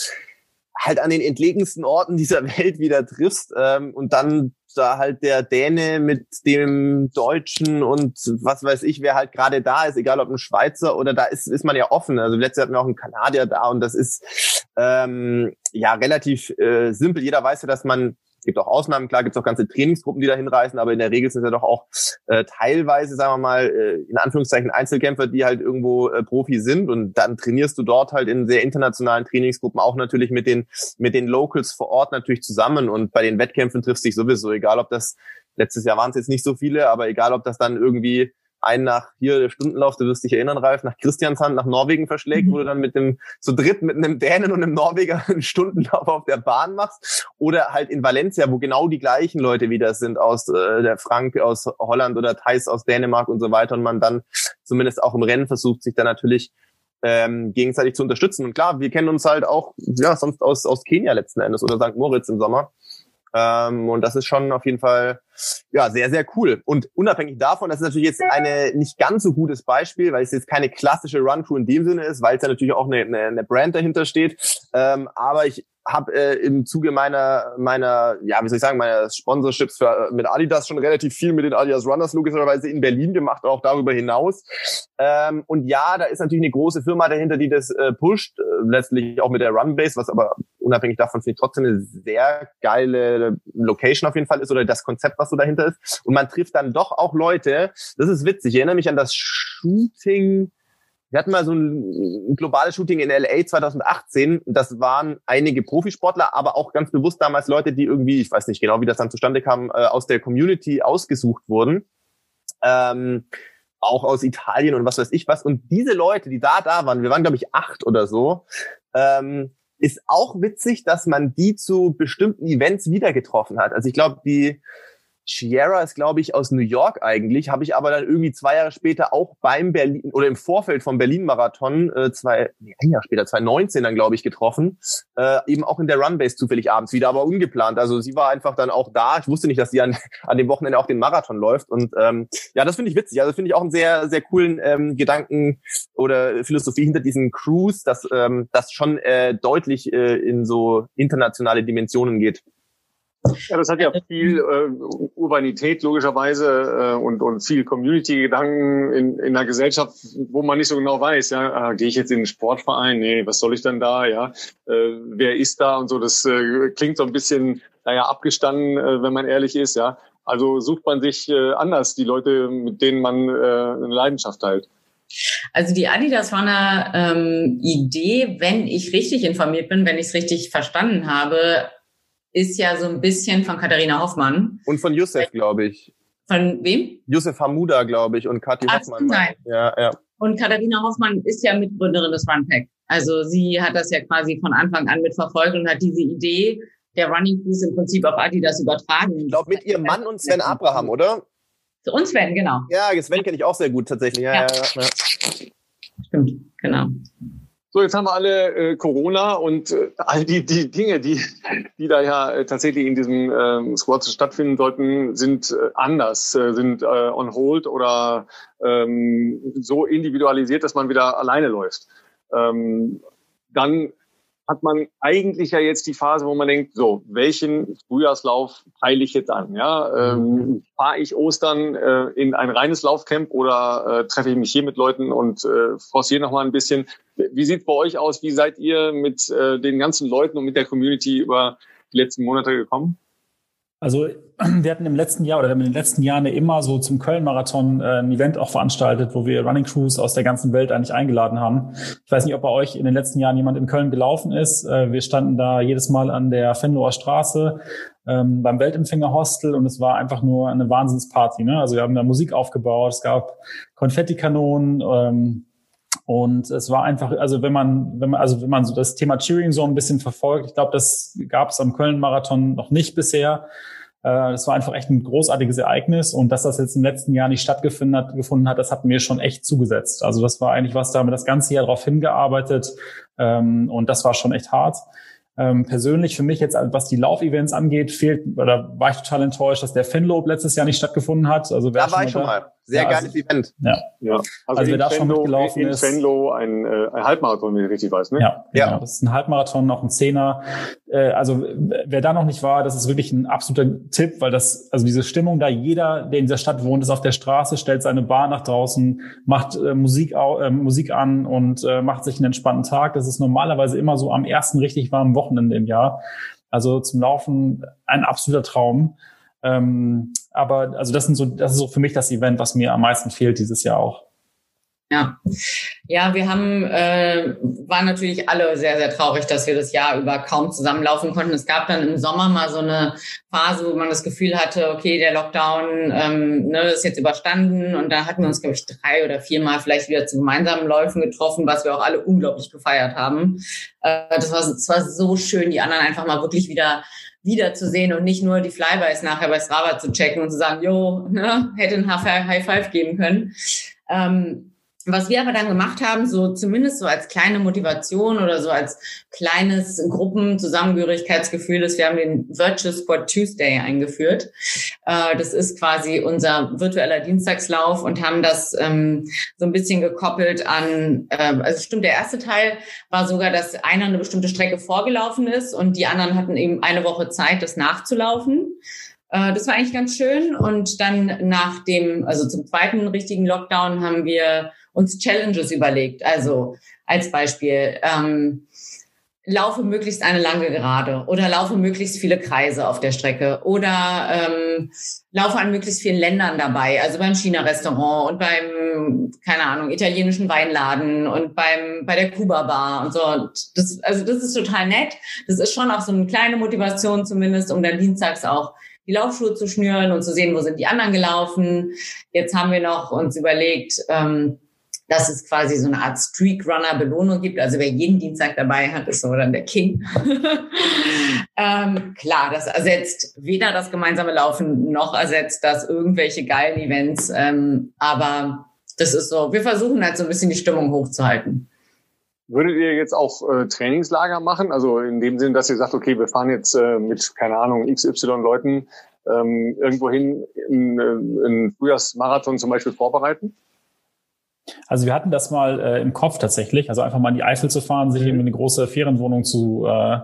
halt an den entlegensten Orten dieser (laughs) Welt wieder triffst ähm, und dann da halt der Däne mit dem Deutschen und was weiß ich, wer halt gerade da ist, egal ob ein Schweizer oder da ist, ist man ja offen. Also letztes Jahr hatten wir auch einen Kanadier da und das ist ähm, ja relativ äh, simpel. Jeder weiß ja, dass man gibt auch Ausnahmen, klar, gibt es auch ganze Trainingsgruppen, die da hinreißen, aber in der Regel sind es ja doch auch äh, teilweise, sagen wir mal, äh, in Anführungszeichen Einzelkämpfer, die halt irgendwo äh, Profi sind. Und dann trainierst du dort halt in sehr internationalen Trainingsgruppen auch natürlich mit den mit den Locals vor Ort natürlich zusammen. Und bei den Wettkämpfen triffst dich sowieso, egal ob das letztes Jahr waren es jetzt nicht so viele, aber egal ob das dann irgendwie einen nach hier der Stundenlauf, du wirst dich erinnern, Ralf, nach Christianshand nach Norwegen verschlägt, mhm. wo du dann mit dem zu dritt mit einem Dänen und einem Norweger (laughs) einen Stundenlauf auf der Bahn machst. Oder halt in Valencia, wo genau die gleichen Leute wieder sind aus äh, der Frank aus Holland oder Thais aus Dänemark und so weiter und man dann zumindest auch im Rennen versucht, sich dann natürlich ähm, gegenseitig zu unterstützen. Und klar, wir kennen uns halt auch, ja, sonst aus, aus Kenia letzten Endes oder St. Moritz im Sommer. Ähm, und das ist schon auf jeden Fall ja sehr, sehr cool. Und unabhängig davon, das ist natürlich jetzt eine nicht ganz so gutes Beispiel, weil es jetzt keine klassische Run-Crew in dem Sinne ist, weil es ja natürlich auch eine, eine, eine Brand dahinter steht. Ähm, aber ich habe äh, im Zuge meiner meiner ja wie soll ich sagen meiner Sponsorships für, mit Adidas schon relativ viel mit den Adidas Runners logischerweise in Berlin gemacht auch darüber hinaus. Ähm, und ja da ist natürlich eine große Firma dahinter die das äh, pusht äh, letztlich auch mit der Runbase was aber unabhängig davon finde ich trotzdem eine sehr geile Location auf jeden Fall ist oder das Konzept was so dahinter ist. Und man trifft dann doch auch Leute das ist witzig ich erinnere mich an das Shooting wir hatten mal so ein, ein globales Shooting in LA 2018. Das waren einige Profisportler, aber auch ganz bewusst damals Leute, die irgendwie, ich weiß nicht genau, wie das dann zustande kam, äh, aus der Community ausgesucht wurden. Ähm, auch aus Italien und was weiß ich was. Und diese Leute, die da da waren, wir waren glaube ich acht oder so, ähm, ist auch witzig, dass man die zu bestimmten Events wieder getroffen hat. Also ich glaube, die Sierra ist, glaube ich, aus New York eigentlich, habe ich aber dann irgendwie zwei Jahre später auch beim Berlin oder im Vorfeld vom Berlin-Marathon, äh, zwei, nee, ein Jahr später, 2019 dann, glaube ich, getroffen, äh, eben auch in der Runbase zufällig abends wieder, aber ungeplant. Also sie war einfach dann auch da. Ich wusste nicht, dass sie an, (laughs) an dem Wochenende auch den Marathon läuft. Und ähm, ja, das finde ich witzig. Also finde ich auch einen sehr, sehr coolen ähm, Gedanken oder Philosophie hinter diesen Crews, dass das ähm, das schon äh, deutlich äh, in so internationale Dimensionen geht. Ja, das hat ja viel äh, Urbanität logischerweise äh, und, und viel Community-Gedanken in, in einer Gesellschaft, wo man nicht so genau weiß, ja, äh, gehe ich jetzt in den Sportverein? Nee, was soll ich denn da? Ja, äh, wer ist da und so? Das äh, klingt so ein bisschen, naja, abgestanden, äh, wenn man ehrlich ist, ja. Also sucht man sich äh, anders die Leute, mit denen man äh, eine Leidenschaft teilt. Also die Adidas Runner ähm, Idee, wenn ich richtig informiert bin, wenn ich es richtig verstanden habe, ist ja so ein bisschen von Katharina Hoffmann. Und von Youssef, glaube ich. Von wem? Youssef Hamuda, glaube ich, und Kathi Ach, Hoffmann. Nein. Ja, ja. Und Katharina Hoffmann ist ja Mitgründerin des Runpack. Also sie hat das ja quasi von Anfang an mitverfolgt und hat diese Idee der Running Cruise im Prinzip auf Adidas übertragen. Ich glaube, mit ihrem Mann und Sven Abraham, oder? Und Sven, genau. Ja, Sven kenne ich auch sehr gut tatsächlich. Ja, ja. ja, ja. Stimmt, genau. So, jetzt haben wir alle äh, Corona und äh, all die, die Dinge, die, die da ja äh, tatsächlich in diesem ähm, Squad stattfinden sollten, sind äh, anders, äh, sind äh, on hold oder ähm, so individualisiert, dass man wieder alleine läuft. Ähm, dann hat man eigentlich ja jetzt die Phase, wo man denkt, so, welchen Frühjahrslauf peile ich jetzt an? Ja, ähm, fahre ich Ostern äh, in ein reines Laufcamp oder äh, treffe ich mich hier mit Leuten und äh, forciere noch mal ein bisschen? Wie sieht's bei euch aus? Wie seid ihr mit äh, den ganzen Leuten und mit der Community über die letzten Monate gekommen? Also (clears throat) wir hatten im letzten Jahr oder in den letzten Jahren immer so zum Köln-Marathon äh, ein Event auch veranstaltet, wo wir Running Crews aus der ganzen Welt eigentlich eingeladen haben. Ich weiß nicht, ob bei euch in den letzten Jahren jemand in Köln gelaufen ist. Äh, wir standen da jedes Mal an der Fenloher Straße ähm, beim Weltempfänger-Hostel und es war einfach nur eine Wahnsinnsparty. Ne? Also wir haben da Musik aufgebaut, es gab Konfettikanonen, ähm, und es war einfach, also wenn man, wenn man, also wenn man so das Thema Cheering so ein bisschen verfolgt, ich glaube, das gab es am Köln-Marathon noch nicht bisher. Äh, das war einfach echt ein großartiges Ereignis und dass das jetzt im letzten Jahr nicht stattgefunden hat, gefunden hat, das hat mir schon echt zugesetzt. Also das war eigentlich was, da haben wir das ganze Jahr darauf hingearbeitet ähm, und das war schon echt hart. Ähm, persönlich für mich jetzt, was die Laufevents angeht, fehlt oder war ich total enttäuscht, dass der Fenlob letztes Jahr nicht stattgefunden hat. Also da war ich schon mal. Sehr ja, geiles also, Event. Ja. ja. Also, also wer da schon mitgelaufen in ist. In Venlo ein, äh, ein Halbmarathon, wenn ich richtig weiß, ne? Ja, ja. Genau. Das ist ein Halbmarathon, noch ein Zehner. Äh, also wer da noch nicht war, das ist wirklich ein absoluter Tipp, weil das, also diese Stimmung da, jeder, der in dieser Stadt wohnt, ist auf der Straße, stellt seine Bar nach draußen, macht äh, Musik, äh, Musik an und äh, macht sich einen entspannten Tag. Das ist normalerweise immer so am ersten richtig warmen Wochenende im Jahr. Also zum Laufen ein absoluter Traum. Ähm, aber also das sind so, das ist so für mich das Event, was mir am meisten fehlt dieses Jahr auch. Ja, ja, wir haben äh, waren natürlich alle sehr sehr traurig, dass wir das Jahr über kaum zusammenlaufen konnten. Es gab dann im Sommer mal so eine Phase, wo man das Gefühl hatte, okay, der Lockdown ähm, ne, ist jetzt überstanden und da hatten wir uns glaube ich drei oder viermal vielleicht wieder zu gemeinsamen Läufen getroffen, was wir auch alle unglaublich gefeiert haben. Äh, das war das war so schön, die anderen einfach mal wirklich wieder wiederzusehen und nicht nur die Flybys nachher bei Strava zu checken und zu sagen, jo, ne, hätte ein High Five geben können. Ähm, was wir aber dann gemacht haben, so zumindest so als kleine Motivation oder so als kleines Gruppenzusammengehörigkeitsgefühl ist, wir haben den Virtual Sport Tuesday eingeführt. Äh, das ist quasi unser virtueller Dienstagslauf und haben das ähm, so ein bisschen gekoppelt an, äh, also stimmt, der erste Teil war sogar, dass einer eine bestimmte Strecke vorgelaufen ist und die anderen hatten eben eine Woche Zeit, das nachzulaufen. Äh, das war eigentlich ganz schön. Und dann nach dem, also zum zweiten richtigen Lockdown haben wir uns Challenges überlegt. Also als Beispiel, ähm, laufe möglichst eine lange Gerade oder laufe möglichst viele Kreise auf der Strecke oder ähm, laufe an möglichst vielen Ländern dabei, also beim China-Restaurant und beim, keine Ahnung, italienischen Weinladen und beim bei der Kuba-Bar und so. Und das, also das ist total nett. Das ist schon auch so eine kleine Motivation zumindest, um dann dienstags auch die Laufschuhe zu schnüren und zu sehen, wo sind die anderen gelaufen. Jetzt haben wir noch uns überlegt, ähm, dass es quasi so eine Art Streakrunner-Belohnung gibt. Also wer jeden Dienstag dabei hat, ist so dann der King. (laughs) ähm, klar, das ersetzt weder das gemeinsame Laufen noch ersetzt das irgendwelche geilen Events. Ähm, aber das ist so, wir versuchen halt so ein bisschen die Stimmung hochzuhalten. Würdet ihr jetzt auch äh, Trainingslager machen? Also in dem Sinn, dass ihr sagt, okay, wir fahren jetzt äh, mit, keine Ahnung, XY Leuten ähm, irgendwo hin, einen, einen Frühjahrsmarathon zum Beispiel vorbereiten? Also wir hatten das mal äh, im Kopf tatsächlich, also einfach mal in die Eifel zu fahren, sich irgendwie eine große Ferienwohnung zu, äh,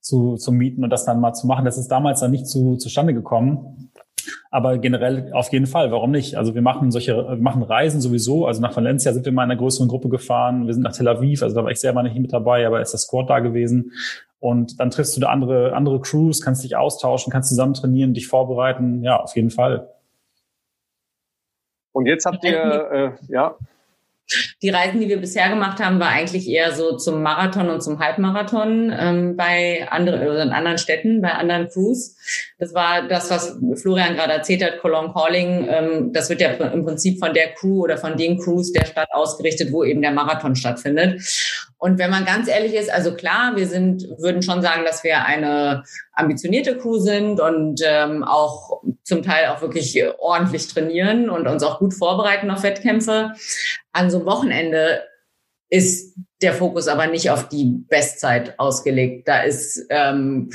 zu, zu mieten und das dann mal zu machen. Das ist damals dann nicht zu, zustande gekommen. Aber generell auf jeden Fall, warum nicht? Also wir machen solche, wir machen Reisen sowieso. Also nach Valencia sind wir mal in einer größeren Gruppe gefahren. Wir sind nach Tel Aviv, also da war ich selber nicht mit dabei, aber ist das Squad da gewesen. Und dann triffst du da andere, andere Crews, kannst dich austauschen, kannst zusammen trainieren, dich vorbereiten. Ja, auf jeden Fall. Und jetzt habt ihr, äh, ja, die Reisen, die wir bisher gemacht haben, war eigentlich eher so zum Marathon und zum Halbmarathon ähm, bei anderen oder in anderen Städten, bei anderen Crews. Das war das, was Florian gerade erzählt hat, Cologne Calling. Ähm, das wird ja im Prinzip von der Crew oder von den Crews der Stadt ausgerichtet, wo eben der Marathon stattfindet. Und wenn man ganz ehrlich ist, also klar, wir sind, würden schon sagen, dass wir eine ambitionierte Crew sind und ähm, auch zum Teil auch wirklich ordentlich trainieren und uns auch gut vorbereiten auf Wettkämpfe. An so einem Wochenende ist der Fokus aber nicht auf die Bestzeit ausgelegt. Da ist ähm,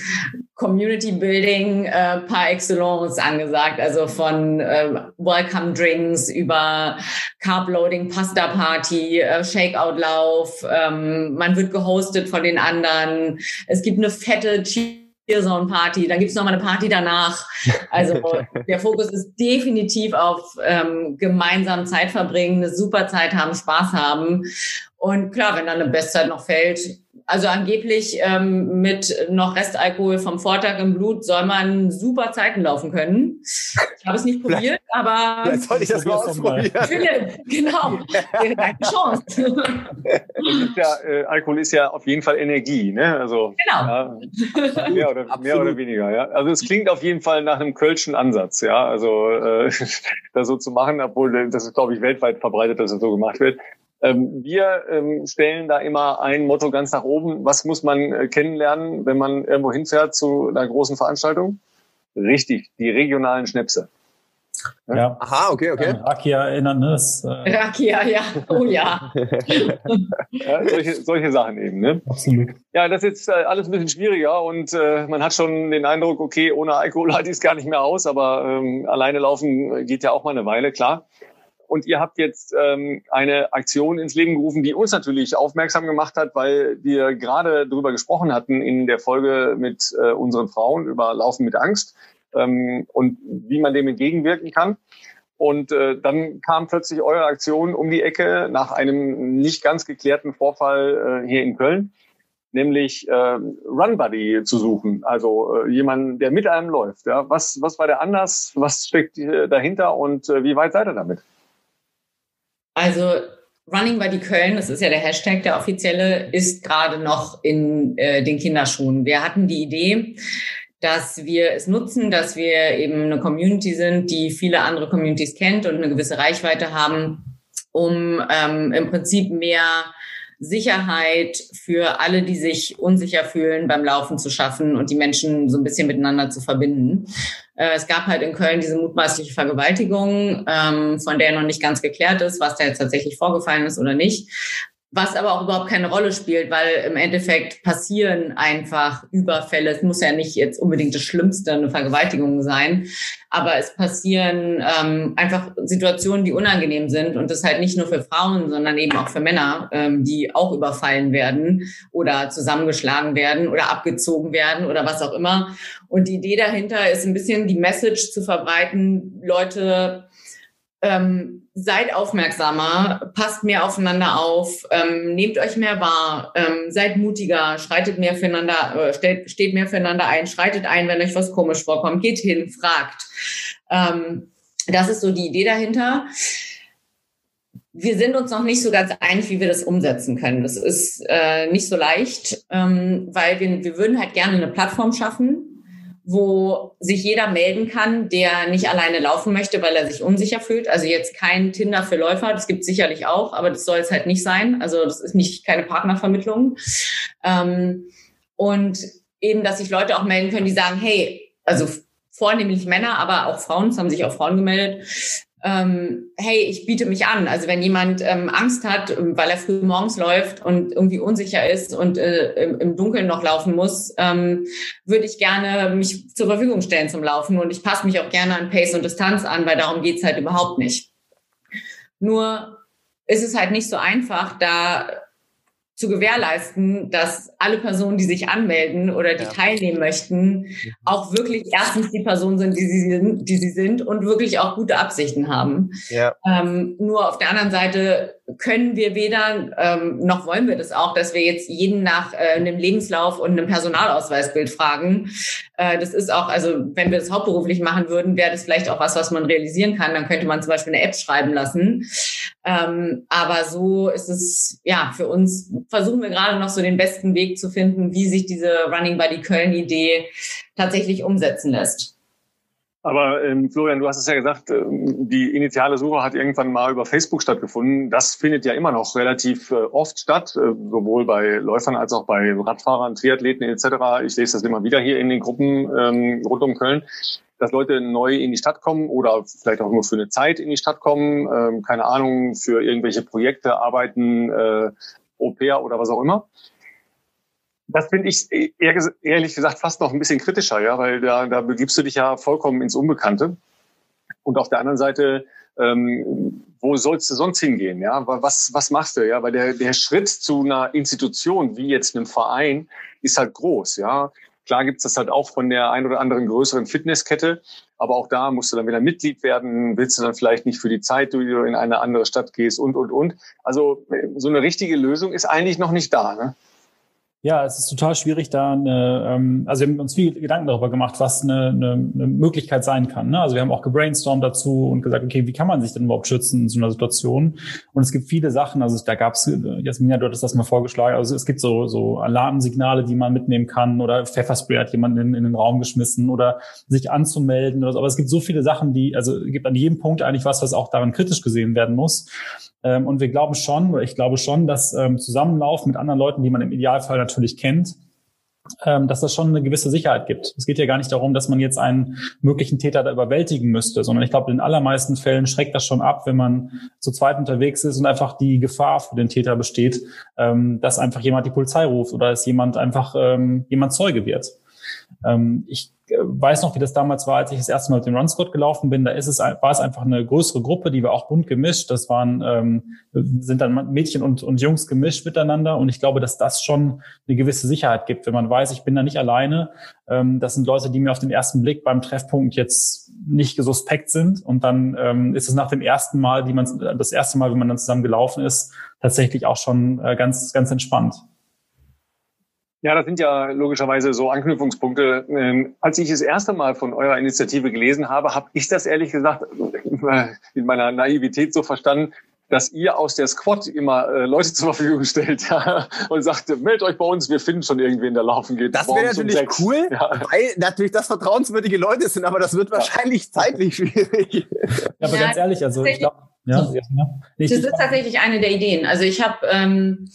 Community Building äh, par excellence angesagt, also von äh, Welcome Drinks über Carb Loading, Pasta Party, äh, Shakeout Lauf. Ähm, man wird gehostet von den anderen. Es gibt eine fette Cheerzone Party, dann gibt's noch mal eine Party danach. (laughs) Also der Fokus ist definitiv auf ähm, gemeinsam Zeit verbringen, eine super Zeit haben, Spaß haben. Und klar, wenn dann eine Bestzeit noch fällt, also angeblich ähm, mit noch Restalkohol vom Vortag im Blut soll man super Zeiten laufen können. Ich habe es nicht probiert, aber Vielleicht soll ich das mal ausprobieren. Philipp, genau, deine Chance. ja, äh, Alkohol ist ja auf jeden Fall Energie, ne? Also genau. Ja, mehr, oder, mehr oder weniger, ja. Also es klingt auf jeden Fall nach einem Kölschen Ansatz, ja. Also äh, (laughs) das so zu machen, obwohl das ist, glaube ich, weltweit verbreitet, dass es so gemacht wird. Ähm, wir ähm, stellen da immer ein Motto ganz nach oben. Was muss man äh, kennenlernen, wenn man irgendwo hinfährt zu einer großen Veranstaltung? Richtig, die regionalen Schnäpse. Ja. Aha, okay, okay. An Rakia erinnern, ne? Das, äh Rakia, ja. Oh ja. ja solche, solche Sachen eben, ne? Absolut. Ja, das ist jetzt äh, alles ein bisschen schwieriger und äh, man hat schon den Eindruck, okay, ohne Alkohol (laughs) halte ich es gar nicht mehr aus, aber ähm, alleine laufen geht ja auch mal eine Weile, klar. Und ihr habt jetzt ähm, eine Aktion ins Leben gerufen, die uns natürlich aufmerksam gemacht hat, weil wir gerade darüber gesprochen hatten in der Folge mit äh, unseren Frauen über Laufen mit Angst ähm, und wie man dem entgegenwirken kann. Und äh, dann kam plötzlich eure Aktion um die Ecke nach einem nicht ganz geklärten Vorfall äh, hier in Köln, nämlich äh, Run Buddy zu suchen, also äh, jemanden, der mit einem läuft. Ja? Was, was war der Anlass? Was steckt äh, dahinter und äh, wie weit seid ihr damit? Also Running by die Köln, das ist ja der Hashtag, der offizielle, ist gerade noch in äh, den Kinderschuhen. Wir hatten die Idee, dass wir es nutzen, dass wir eben eine Community sind, die viele andere Communities kennt und eine gewisse Reichweite haben, um ähm, im Prinzip mehr Sicherheit für alle, die sich unsicher fühlen, beim Laufen zu schaffen und die Menschen so ein bisschen miteinander zu verbinden. Äh, es gab halt in Köln diese mutmaßliche Vergewaltigung, ähm, von der noch nicht ganz geklärt ist, was da jetzt tatsächlich vorgefallen ist oder nicht was aber auch überhaupt keine Rolle spielt, weil im Endeffekt passieren einfach Überfälle. Es muss ja nicht jetzt unbedingt das Schlimmste eine Vergewaltigung sein, aber es passieren ähm, einfach Situationen, die unangenehm sind und das halt nicht nur für Frauen, sondern eben auch für Männer, ähm, die auch überfallen werden oder zusammengeschlagen werden oder abgezogen werden oder was auch immer. Und die Idee dahinter ist ein bisschen die Message zu verbreiten, Leute, ähm, seid aufmerksamer, passt mehr aufeinander auf, ähm, nehmt euch mehr wahr, ähm, seid mutiger, schreitet mehr füreinander, äh, steht, mehr füreinander ein, schreitet ein, wenn euch was komisch vorkommt, geht hin, fragt. Ähm, das ist so die Idee dahinter. Wir sind uns noch nicht so ganz einig, wie wir das umsetzen können. Das ist äh, nicht so leicht, ähm, weil wir, wir würden halt gerne eine Plattform schaffen, wo sich jeder melden kann, der nicht alleine laufen möchte, weil er sich unsicher fühlt. Also jetzt kein Tinder für Läufer, das gibt sicherlich auch, aber das soll es halt nicht sein. Also das ist nicht keine Partnervermittlung. Ähm, und eben, dass sich Leute auch melden können, die sagen, hey, also vornehmlich Männer, aber auch Frauen, es haben sich auch Frauen gemeldet, ähm, hey, ich biete mich an. Also wenn jemand ähm, Angst hat, ähm, weil er früh morgens läuft und irgendwie unsicher ist und äh, im, im, Dunkeln noch laufen muss, ähm, würde ich gerne mich zur Verfügung stellen zum Laufen. Und ich passe mich auch gerne an Pace und Distanz an, weil darum geht's halt überhaupt nicht. Nur ist es halt nicht so einfach, da zu gewährleisten, dass alle Personen, die sich anmelden oder die ja. teilnehmen möchten, mhm. auch wirklich erstens die Personen sind, die sie sind, die sie sind und wirklich auch gute Absichten haben. Ja. Ähm, nur auf der anderen Seite können wir weder, ähm, noch wollen wir das auch, dass wir jetzt jeden nach äh, einem Lebenslauf und einem Personalausweisbild fragen. Äh, das ist auch, also wenn wir das hauptberuflich machen würden, wäre das vielleicht auch was, was man realisieren kann. Dann könnte man zum Beispiel eine App schreiben lassen. Ähm, aber so ist es, ja, für uns versuchen wir gerade noch so den besten Weg zu finden, wie sich diese Running Buddy Köln Idee tatsächlich umsetzen lässt. Aber ähm, Florian, du hast es ja gesagt, ähm, die initiale Suche hat irgendwann mal über Facebook stattgefunden. Das findet ja immer noch relativ äh, oft statt, äh, sowohl bei Läufern als auch bei Radfahrern, Triathleten etc. Ich lese das immer wieder hier in den Gruppen ähm, rund um Köln, dass Leute neu in die Stadt kommen oder vielleicht auch nur für eine Zeit in die Stadt kommen, ähm, keine Ahnung, für irgendwelche Projekte arbeiten, äh, Au-pair oder was auch immer. Das finde ich ehrlich gesagt fast noch ein bisschen kritischer, ja, weil da, da begibst du dich ja vollkommen ins Unbekannte. Und auf der anderen Seite, ähm, wo sollst du sonst hingehen? Ja, was, was machst du? Ja, weil der, der Schritt zu einer Institution wie jetzt einem Verein ist halt groß. Ja, klar gibt's das halt auch von der ein oder anderen größeren Fitnesskette, aber auch da musst du dann wieder Mitglied werden. Willst du dann vielleicht nicht für die Zeit, du in eine andere Stadt gehst und und und. Also so eine richtige Lösung ist eigentlich noch nicht da. Ne? Ja, es ist total schwierig, da eine, ähm, also wir haben uns viel Gedanken darüber gemacht, was eine, eine, eine Möglichkeit sein kann. Ne? Also wir haben auch gebrainstormt dazu und gesagt, okay, wie kann man sich denn überhaupt schützen in so einer Situation? Und es gibt viele Sachen, also da gab es, Jasmina, du hattest das mal vorgeschlagen, also es gibt so, so Alarmsignale, die man mitnehmen kann oder Pfefferspray hat jemand in, in den Raum geschmissen oder sich anzumelden oder so. Aber es gibt so viele Sachen, die, also es gibt an jedem Punkt eigentlich was, was auch daran kritisch gesehen werden muss. Ähm, und wir glauben schon, oder ich glaube schon, dass ähm, Zusammenlauf mit anderen Leuten, die man im Idealfall natürlich kennt, ähm, dass das schon eine gewisse Sicherheit gibt. Es geht ja gar nicht darum, dass man jetzt einen möglichen Täter da überwältigen müsste, sondern ich glaube, in allermeisten Fällen schreckt das schon ab, wenn man zu zweit unterwegs ist und einfach die Gefahr für den Täter besteht, ähm, dass einfach jemand die Polizei ruft oder dass jemand einfach ähm, jemand Zeuge wird. Ähm, ich äh, weiß noch, wie das damals war, als ich das erste Mal mit dem Run Squad gelaufen bin. Da ist es, war es einfach eine größere Gruppe, die war auch bunt gemischt. Das waren, ähm, sind dann Mädchen und, und Jungs gemischt miteinander. Und ich glaube, dass das schon eine gewisse Sicherheit gibt, wenn man weiß, ich bin da nicht alleine. Ähm, das sind Leute, die mir auf den ersten Blick beim Treffpunkt jetzt nicht suspekt sind. Und dann ähm, ist es nach dem ersten Mal, wie man das erste Mal, wie man dann zusammen gelaufen ist, tatsächlich auch schon äh, ganz, ganz entspannt. Ja, das sind ja logischerweise so Anknüpfungspunkte. Ähm, als ich das erste Mal von eurer Initiative gelesen habe, habe ich das ehrlich gesagt in meiner Naivität so verstanden, dass ihr aus der Squad immer äh, Leute zur Verfügung stellt (laughs) ja, und sagt, meldet euch bei uns, wir finden schon irgendwen, der laufen geht. Das wäre natürlich um cool, ja. weil natürlich das vertrauenswürdige Leute sind, aber das wird wahrscheinlich ja. zeitlich schwierig. Ja, aber ganz ehrlich, also ich glaube, ja, ja. das ist tatsächlich eine der Ideen. Also ich habe ähm,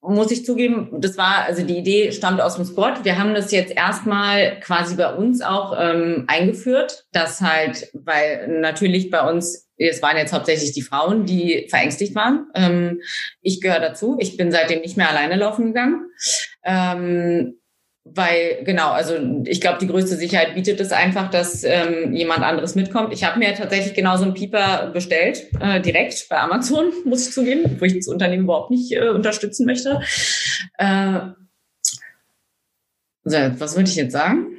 muss ich zugeben, das war, also die Idee stammt aus dem Sport. Wir haben das jetzt erstmal quasi bei uns auch ähm, eingeführt, dass halt, weil natürlich bei uns, es waren jetzt hauptsächlich die Frauen, die verängstigt waren. Ähm, ich gehöre dazu. Ich bin seitdem nicht mehr alleine laufen gegangen. Ähm, weil, genau, also ich glaube, die größte Sicherheit bietet es einfach, dass ähm, jemand anderes mitkommt. Ich habe mir tatsächlich genau so einen Pieper bestellt, äh, direkt bei Amazon, (laughs) muss ich zugeben, wo ich das Unternehmen überhaupt nicht äh, unterstützen möchte. Äh, was würde ich jetzt sagen?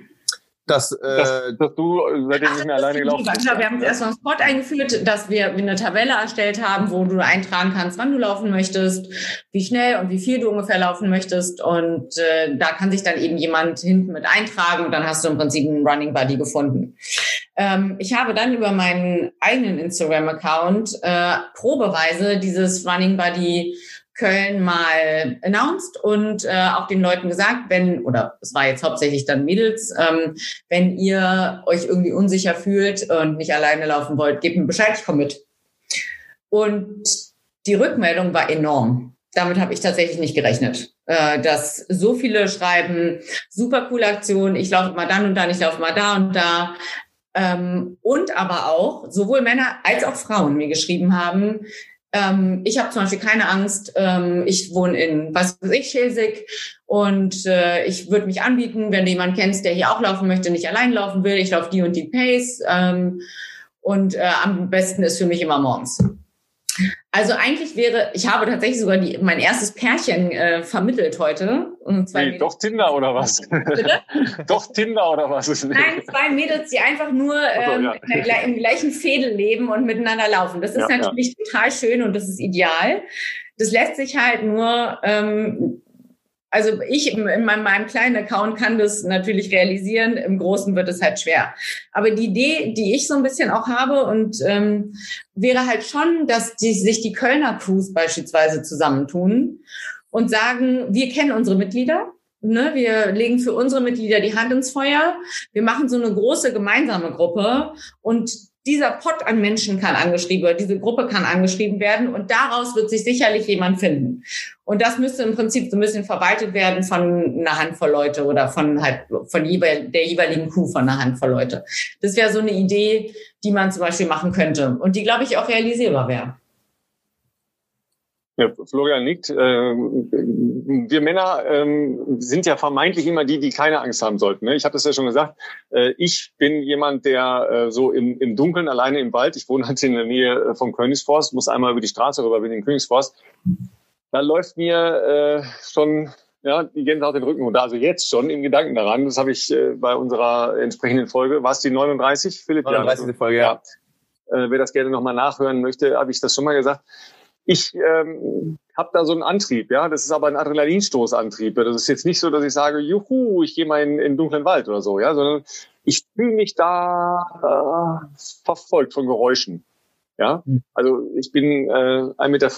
Dass, äh, dass, dass du seitdem nicht mehr alleine gelaufen bist. Genau, wir haben erst mal einen Spot eingeführt, dass wir eine Tabelle erstellt haben, wo du eintragen kannst, wann du laufen möchtest, wie schnell und wie viel du ungefähr laufen möchtest. Und äh, da kann sich dann eben jemand hinten mit eintragen und dann hast du im Prinzip einen Running Buddy gefunden. Ähm, ich habe dann über meinen eigenen Instagram-Account äh, probeweise dieses Running Buddy Köln mal announced und äh, auch den Leuten gesagt, wenn, oder es war jetzt hauptsächlich dann Mädels, ähm, wenn ihr euch irgendwie unsicher fühlt und nicht alleine laufen wollt, gebt mir Bescheid, ich komme mit. Und die Rückmeldung war enorm. Damit habe ich tatsächlich nicht gerechnet, äh, dass so viele schreiben, super coole Aktion, ich laufe mal dann und dann, ich laufe mal da und da. Ähm, und aber auch sowohl Männer als auch Frauen mir geschrieben haben, ähm, ich habe zum Beispiel keine Angst. Ähm, ich wohne in, was weiß ich, Schelsig und äh, ich würde mich anbieten, wenn du jemanden kennst, der hier auch laufen möchte, nicht allein laufen will. Ich laufe die und die Pace ähm, und äh, am besten ist für mich immer morgens. Also eigentlich wäre, ich habe tatsächlich sogar die, mein erstes Pärchen äh, vermittelt heute. Und zwei nee, doch Tinder oder was? (laughs) doch Tinder oder was? Nein, zwei Mädels, die einfach nur ähm, so, ja. der, im gleichen Fädel leben und miteinander laufen. Das ist ja, natürlich ja. total schön und das ist ideal. Das lässt sich halt nur ähm, also ich in meinem, meinem, kleinen Account kann das natürlich realisieren, im Großen wird es halt schwer. Aber die Idee, die ich so ein bisschen auch habe und ähm, wäre halt schon, dass die, sich die Kölner Crews beispielsweise zusammentun und sagen, wir kennen unsere Mitglieder, Ne, wir legen für unsere Mitglieder die Hand ins Feuer. Wir machen so eine große gemeinsame Gruppe und dieser Pot an Menschen kann angeschrieben werden, diese Gruppe kann angeschrieben werden und daraus wird sich sicherlich jemand finden. Und das müsste im Prinzip so ein bisschen verwaltet werden von einer Handvoll Leute oder von halt von der jeweiligen Kuh von einer Handvoll Leute. Das wäre so eine Idee, die man zum Beispiel machen könnte und die, glaube ich, auch realisierbar wäre. Ja, Florian nickt. Äh, wir Männer ähm, sind ja vermeintlich immer die, die keine Angst haben sollten. Ne? Ich habe das ja schon gesagt. Äh, ich bin jemand, der äh, so im, im Dunkeln alleine im Wald, ich wohne halt in der Nähe vom Königsforst, muss einmal über die Straße rüber, bin im Königsforst. Da läuft mir schon ja, die Gänsehaut den Rücken runter. Also jetzt schon im Gedanken daran. Das habe ich bei unserer entsprechenden Folge. War es die 39, Philipp? 39. Ja, Folge, ja. ja. wer das gerne nochmal nachhören möchte, habe ich das schon mal gesagt ich ähm, habe da so einen Antrieb, ja. Das ist aber ein Adrenalinstoßantrieb. Das ist jetzt nicht so, dass ich sage, juhu, ich gehe mal in, in dunklen Wald oder so, ja, sondern ich fühle mich da äh, verfolgt von Geräuschen. Ja, hm. also ich bin äh, 1,95 Meter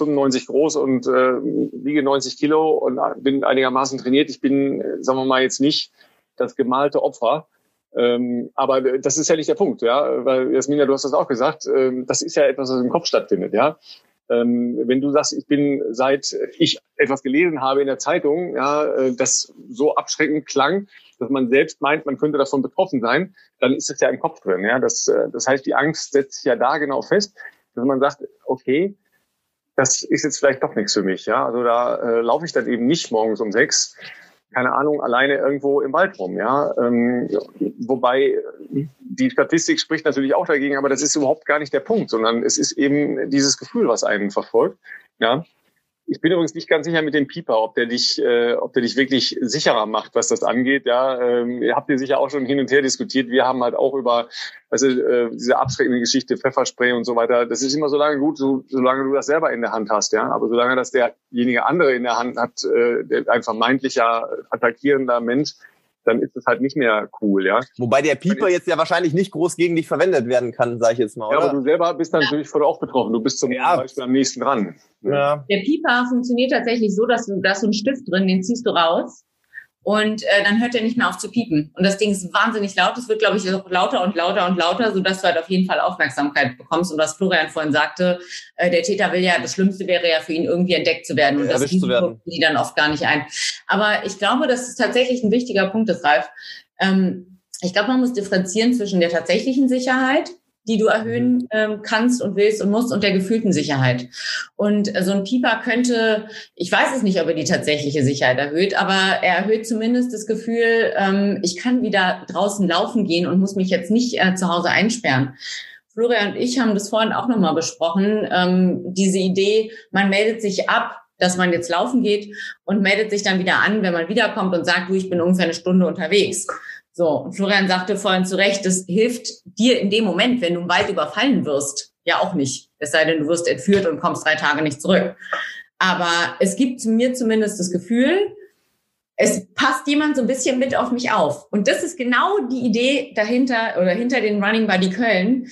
groß und äh, wiege 90 Kilo und bin einigermaßen trainiert. Ich bin, äh, sagen wir mal, jetzt nicht das gemalte Opfer. Ähm, aber das ist ja nicht der Punkt, ja, weil Jasmina, du hast das auch gesagt, ähm, das ist ja etwas, was im Kopf stattfindet, ja. Ähm, wenn du sagst, ich bin seit ich etwas gelesen habe in der Zeitung, ja, äh, das so abschreckend klang, dass man selbst meint, man könnte davon betroffen sein, dann ist es ja im Kopf drin. Ja, das, äh, das heißt, die Angst setzt sich ja da genau fest, dass man sagt, okay, das ist jetzt vielleicht doch nichts für mich. Ja, also da äh, laufe ich dann eben nicht morgens um sechs, keine Ahnung, alleine irgendwo im Wald rum, ja. Ähm, wobei die Statistik spricht natürlich auch dagegen, aber das ist überhaupt gar nicht der Punkt, sondern es ist eben dieses Gefühl, was einen verfolgt, ja. Ich bin übrigens nicht ganz sicher mit dem Pieper, ob der dich, äh, ob der dich wirklich sicherer macht, was das angeht. Ja, ähm, habt ihr sicher auch schon hin und her diskutiert. Wir haben halt auch über, also äh, diese abschreckende Geschichte Pfefferspray und so weiter. Das ist immer so lange gut, so, solange du das selber in der Hand hast, ja. Aber solange das derjenige andere in der Hand hat, äh, der ein vermeintlicher attackierender Mensch, dann ist es halt nicht mehr cool, ja. Wobei der Pieper jetzt ja wahrscheinlich nicht groß gegen dich verwendet werden kann, sage ich jetzt mal. Oder? Ja, aber du selber bist dann natürlich voll auch betroffen. Du bist zum ja. Beispiel am nächsten dran. Ja. Der Pieper funktioniert tatsächlich so, dass du, da ist so ein Stift drin, den ziehst du raus und äh, dann hört er nicht mehr auf zu piepen. Und das Ding ist wahnsinnig laut. Es wird, glaube ich, auch lauter und lauter und lauter, sodass du halt auf jeden Fall Aufmerksamkeit bekommst. Und was Florian vorhin sagte, äh, der Täter will ja, das Schlimmste wäre ja für ihn irgendwie entdeckt zu werden. Und das Risiko die dann oft gar nicht ein. Aber ich glaube, das ist tatsächlich ein wichtiger Punkt, das Ralf. Ähm, ich glaube, man muss differenzieren zwischen der tatsächlichen Sicherheit die du erhöhen mhm. ähm, kannst und willst und musst und der gefühlten Sicherheit. Und äh, so ein Pieper könnte, ich weiß es nicht, ob er die tatsächliche Sicherheit erhöht, aber er erhöht zumindest das Gefühl, ähm, ich kann wieder draußen laufen gehen und muss mich jetzt nicht äh, zu Hause einsperren. Florian und ich haben das vorhin auch nochmal besprochen, ähm, diese Idee, man meldet sich ab, dass man jetzt laufen geht und meldet sich dann wieder an, wenn man wiederkommt und sagt, du, ich bin ungefähr eine Stunde unterwegs. So, und Florian sagte vorhin zu Recht, das hilft dir in dem Moment, wenn du im Wald überfallen wirst, ja auch nicht. Es sei denn, du wirst entführt und kommst drei Tage nicht zurück. Aber es gibt mir zumindest das Gefühl, es passt jemand so ein bisschen mit auf mich auf. Und das ist genau die Idee dahinter oder hinter den Running Buddy Köln.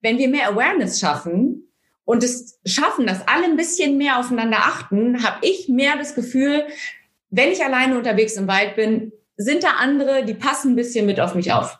Wenn wir mehr Awareness schaffen und es schaffen, dass alle ein bisschen mehr aufeinander achten, habe ich mehr das Gefühl, wenn ich alleine unterwegs im Wald bin, sind da andere, die passen ein bisschen mit auf mich auf?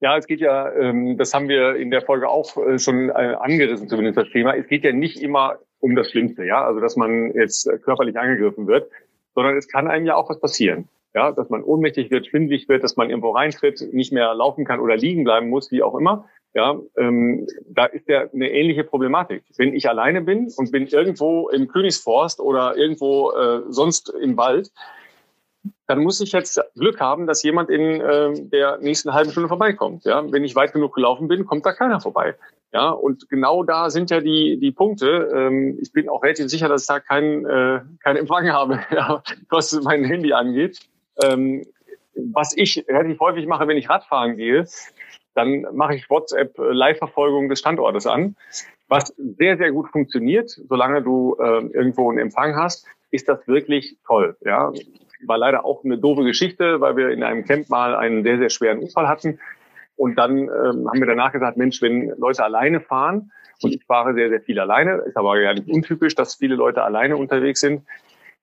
Ja, es geht ja, ähm, das haben wir in der Folge auch äh, schon äh, angerissen, zumindest das Thema. Es geht ja nicht immer um das Schlimmste, ja, also dass man jetzt äh, körperlich angegriffen wird, sondern es kann einem ja auch was passieren. Ja, dass man ohnmächtig wird, schwindlig wird, dass man irgendwo reintritt, nicht mehr laufen kann oder liegen bleiben muss, wie auch immer. Ja, ähm, da ist ja eine ähnliche Problematik. Wenn ich alleine bin und bin irgendwo im Königsforst oder irgendwo äh, sonst im Wald, dann muss ich jetzt Glück haben, dass jemand in äh, der nächsten halben Stunde vorbeikommt. Ja? Wenn ich weit genug gelaufen bin, kommt da keiner vorbei. Ja, und genau da sind ja die, die Punkte. Ähm, ich bin auch relativ sicher, dass ich da keinen äh, keinen Empfang habe, (laughs) ja, was mein Handy angeht. Ähm, was ich relativ häufig mache, wenn ich Radfahren gehe, dann mache ich WhatsApp Live-Verfolgung des Standortes an. Was sehr, sehr gut funktioniert, solange du äh, irgendwo einen Empfang hast, ist das wirklich toll. Ja, war leider auch eine doofe Geschichte, weil wir in einem Camp mal einen sehr, sehr schweren Unfall hatten. Und dann ähm, haben wir danach gesagt, Mensch, wenn Leute alleine fahren, und ich fahre sehr, sehr viel alleine, ist aber ja nicht untypisch, dass viele Leute alleine unterwegs sind,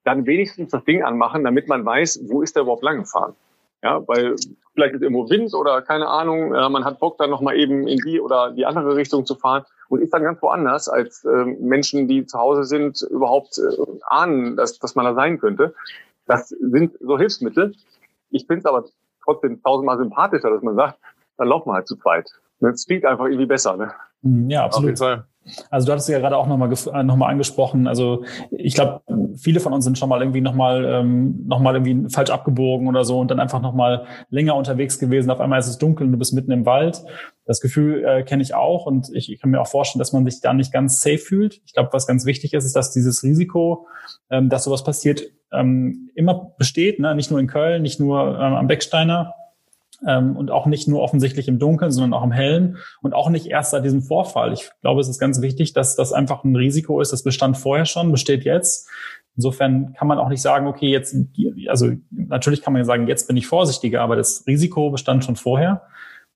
dann wenigstens das Ding anmachen, damit man weiß, wo ist der überhaupt lang gefahren. Ja, weil vielleicht ist irgendwo Wind oder keine Ahnung, äh, man hat Bock dann nochmal eben in die oder die andere Richtung zu fahren und ist dann ganz woanders, als äh, Menschen, die zu Hause sind, überhaupt äh, ahnen, dass, dass man da sein könnte. Das sind so Hilfsmittel. Ich finde es aber trotzdem tausendmal sympathischer, dass man sagt, dann laufen wir halt zu zweit. Das klingt einfach irgendwie besser. Ne? Mhm, ja, absolut. Auf jeden Fall. Also du hattest ja gerade auch nochmal äh, noch mal angesprochen. Also ich glaube, viele von uns sind schon mal irgendwie nochmal ähm, noch irgendwie falsch abgebogen oder so und dann einfach nochmal länger unterwegs gewesen. Auf einmal ist es dunkel und du bist mitten im Wald. Das Gefühl äh, kenne ich auch und ich, ich kann mir auch vorstellen, dass man sich da nicht ganz safe fühlt. Ich glaube, was ganz wichtig ist, ist, dass dieses Risiko, ähm, dass sowas passiert, ähm, immer besteht. Ne? Nicht nur in Köln, nicht nur ähm, am Becksteiner, und auch nicht nur offensichtlich im Dunkeln, sondern auch im Hellen und auch nicht erst seit diesem Vorfall. Ich glaube, es ist ganz wichtig, dass das einfach ein Risiko ist. Das bestand vorher schon, besteht jetzt. Insofern kann man auch nicht sagen, okay, jetzt, also natürlich kann man ja sagen, jetzt bin ich vorsichtiger, aber das Risiko bestand schon vorher,